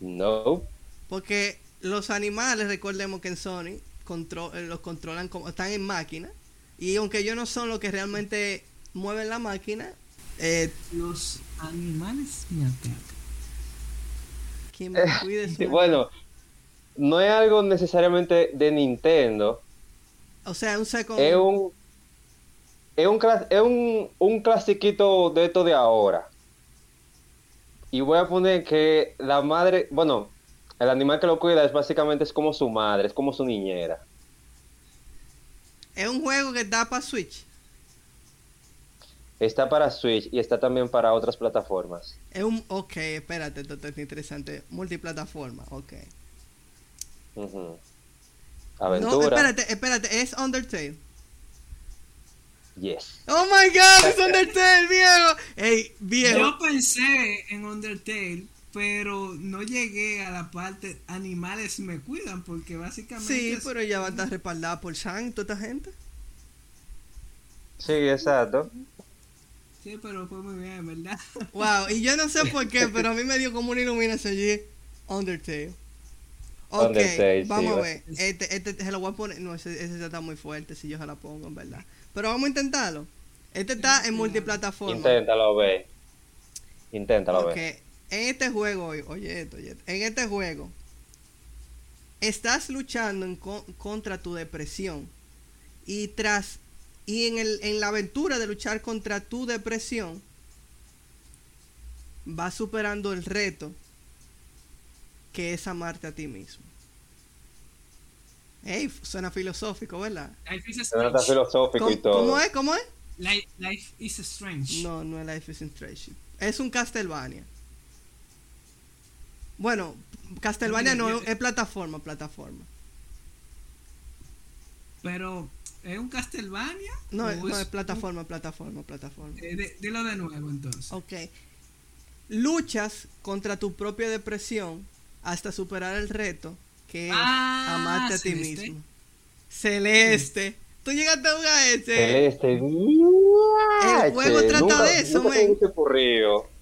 No. Porque los animales, recordemos que en Sonic contro- eh, los controlan como están en máquina. Y aunque ellos no son los que realmente mueven la máquina, eh, Los animales quien me cuide Y una- bueno, no es algo necesariamente de Nintendo. O sea, un second. Es un, es un, es un, un clasiquito de esto de ahora. Y voy a poner que la madre, bueno, el animal que lo cuida es básicamente es como su madre, es como su niñera. Es un juego que está para Switch. Está para Switch y está también para otras plataformas. Es un. Ok, espérate, esto está interesante. Multiplataforma, ok. No, Aventura. espérate, espérate, es Undertale. Yes. Oh my god, es Undertale, viejo. Ey, viejo. Yo pensé en Undertale, pero no llegué a la parte animales me cuidan, porque básicamente. Sí, es- pero ella va a estar respaldada por Shang, toda esta gente. Sí, exacto. Sí, pero fue muy bien, ¿verdad? Wow, y yo no sé por qué, pero a mí me dio como una iluminación allí. Undertale. Ok, Undertale, sí, vamos a ver. Este, este se lo voy a poner. No, ese, está muy fuerte si yo se la pongo, en verdad. Pero vamos a intentarlo. Este está en multiplataforma. Inténtalo ver. Inténtalo Ok, ver. en este juego, oye esto, oye esto. En este juego, estás luchando en con- contra tu depresión. Y tras. Y en, el, en la aventura de luchar contra tu depresión, vas superando el reto que es amarte a ti mismo. Ey, suena filosófico, ¿verdad? Life is Se nota strange. filosófico y ¿Cómo, todo. cómo es? ¿Cómo es? Life, life is strange. No, no es Life is Strange. Es un Castlevania. Bueno, Castlevania no, es, es plataforma, plataforma. Pero, ¿es un Castlevania? No, ¿O es, no, es plataforma, plataforma, plataforma. Eh, de- dilo de nuevo entonces. Ok. Luchas contra tu propia depresión hasta superar el reto que es Ah, amarte a ti Celeste. mismo. Celeste. Tú llegaste a jugar ese. Celeste. El juego trata nunca- de eso, men.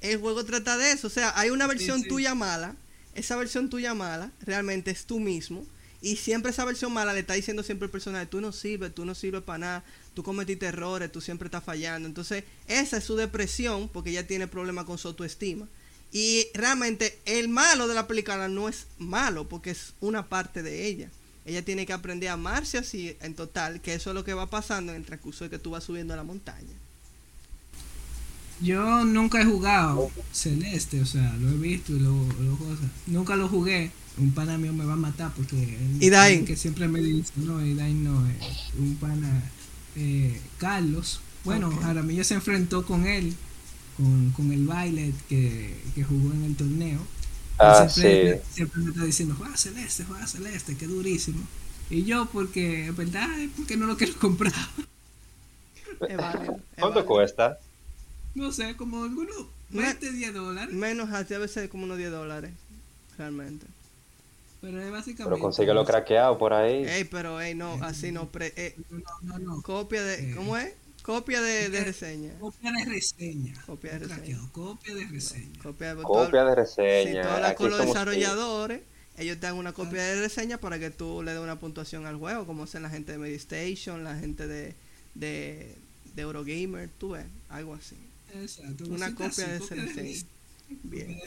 El juego trata de eso. O sea, hay una versión sí. tuya mala. Esa versión tuya mala realmente es tú mismo. Y siempre esa versión mala le está diciendo siempre al personaje, tú no sirves, tú no sirves para nada, tú cometiste errores, tú siempre estás fallando. Entonces, esa es su depresión porque ella tiene problemas con su autoestima. Y realmente el malo de la película no es malo porque es una parte de ella. Ella tiene que aprender a amarse así en total, que eso es lo que va pasando en el transcurso de que tú vas subiendo a la montaña. Yo nunca he jugado Celeste, o sea, lo he visto y lo, lo cosas. Nunca lo jugué. Un pana mío me va a matar porque él- ¿Y Dain? él que siempre me dice, no, y Dain no, eh, un pana eh, Carlos. Bueno, Ok. Jaramillo se enfrentó con él, con, con el baile que, que jugó en el torneo. Ah, Y siempre, sí. siempre me está diciendo, juega Celeste, juega Celeste, que durísimo. Y yo, porque, en verdad, es porque no lo quiero comprar. ¿Cuánto cuesta? No sé, como algunos No es- 20, 10 dólares. Menos así, a veces como unos 10 dólares. Realmente. Pero es básicamente. Pero consíguelo craqueado por ahí. Ey, pero ey, no, así no. Pre, eh, No, no, no. copia de. Eh. ¿Cómo es? Copia de, de reseña. Copia de reseña. Copia de reseña. Copia de reseña. Copia de Copia de Si reseña. tú hablas Aquí con los desarrolladores, ellos te dan una copia de reseña para que tú le des una puntuación al juego, como hacen la gente de Medistation, la gente de, de, de Eurogamer, tú ves, algo así. Exacto. Una copia de así, ese copia reseña. reseña. Bien.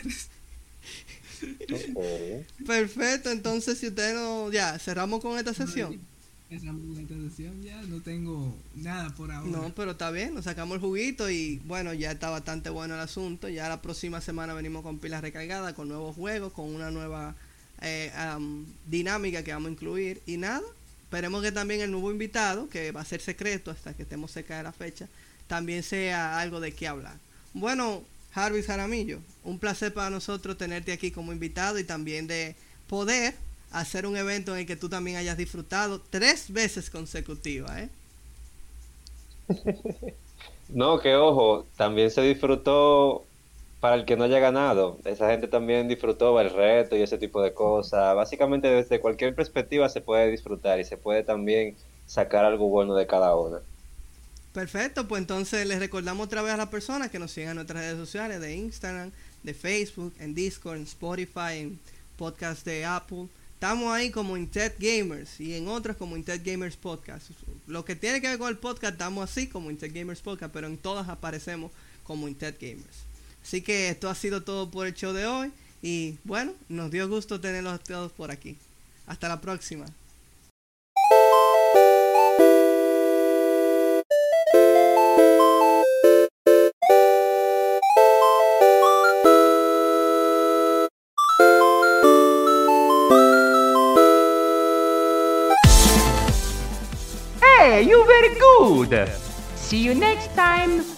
Perfecto, entonces si ustedes no. Ya, cerramos con esta sesión. Esa muy buena sesión ya. No tengo nada por ahora. No, pero está bien, nos sacamos el juguito y bueno, ya está bastante bueno el asunto. Ya la próxima semana venimos con pilas recargadas, con nuevos juegos, con una nueva eh, dinámica que vamos a incluir y nada. esperemos que también el nuevo invitado, que va a ser secreto hasta que estemos cerca de la fecha, también sea algo de qué hablar. Bueno, Jarvis Jaramillo, un placer para nosotros tenerte aquí como invitado y también de poder hacer un evento en el que tú también hayas disfrutado tres veces consecutivas, ¿eh? No, que ojo, también se disfrutó para el que no haya ganado. Esa gente también disfrutó el reto y ese tipo de cosas. Básicamente desde cualquier perspectiva se puede disfrutar y se puede también sacar algo bueno de cada una. Perfecto, pues entonces les recordamos otra vez a las personas que nos sigan en nuestras redes sociales de Instagram, de Facebook, en Discord, en Spotify, en podcast de Apple. Estamos ahí como Intet Gamers y en otras como Intet Gamers Podcast. Lo que tiene que ver con el podcast, estamos así como Intet Gamers Podcast, pero en todas aparecemos como Intet Gamers. Así que esto ha sido todo por el show de hoy y bueno, nos dio gusto tenerlos todos por aquí. Hasta la próxima. You very good. See you next time.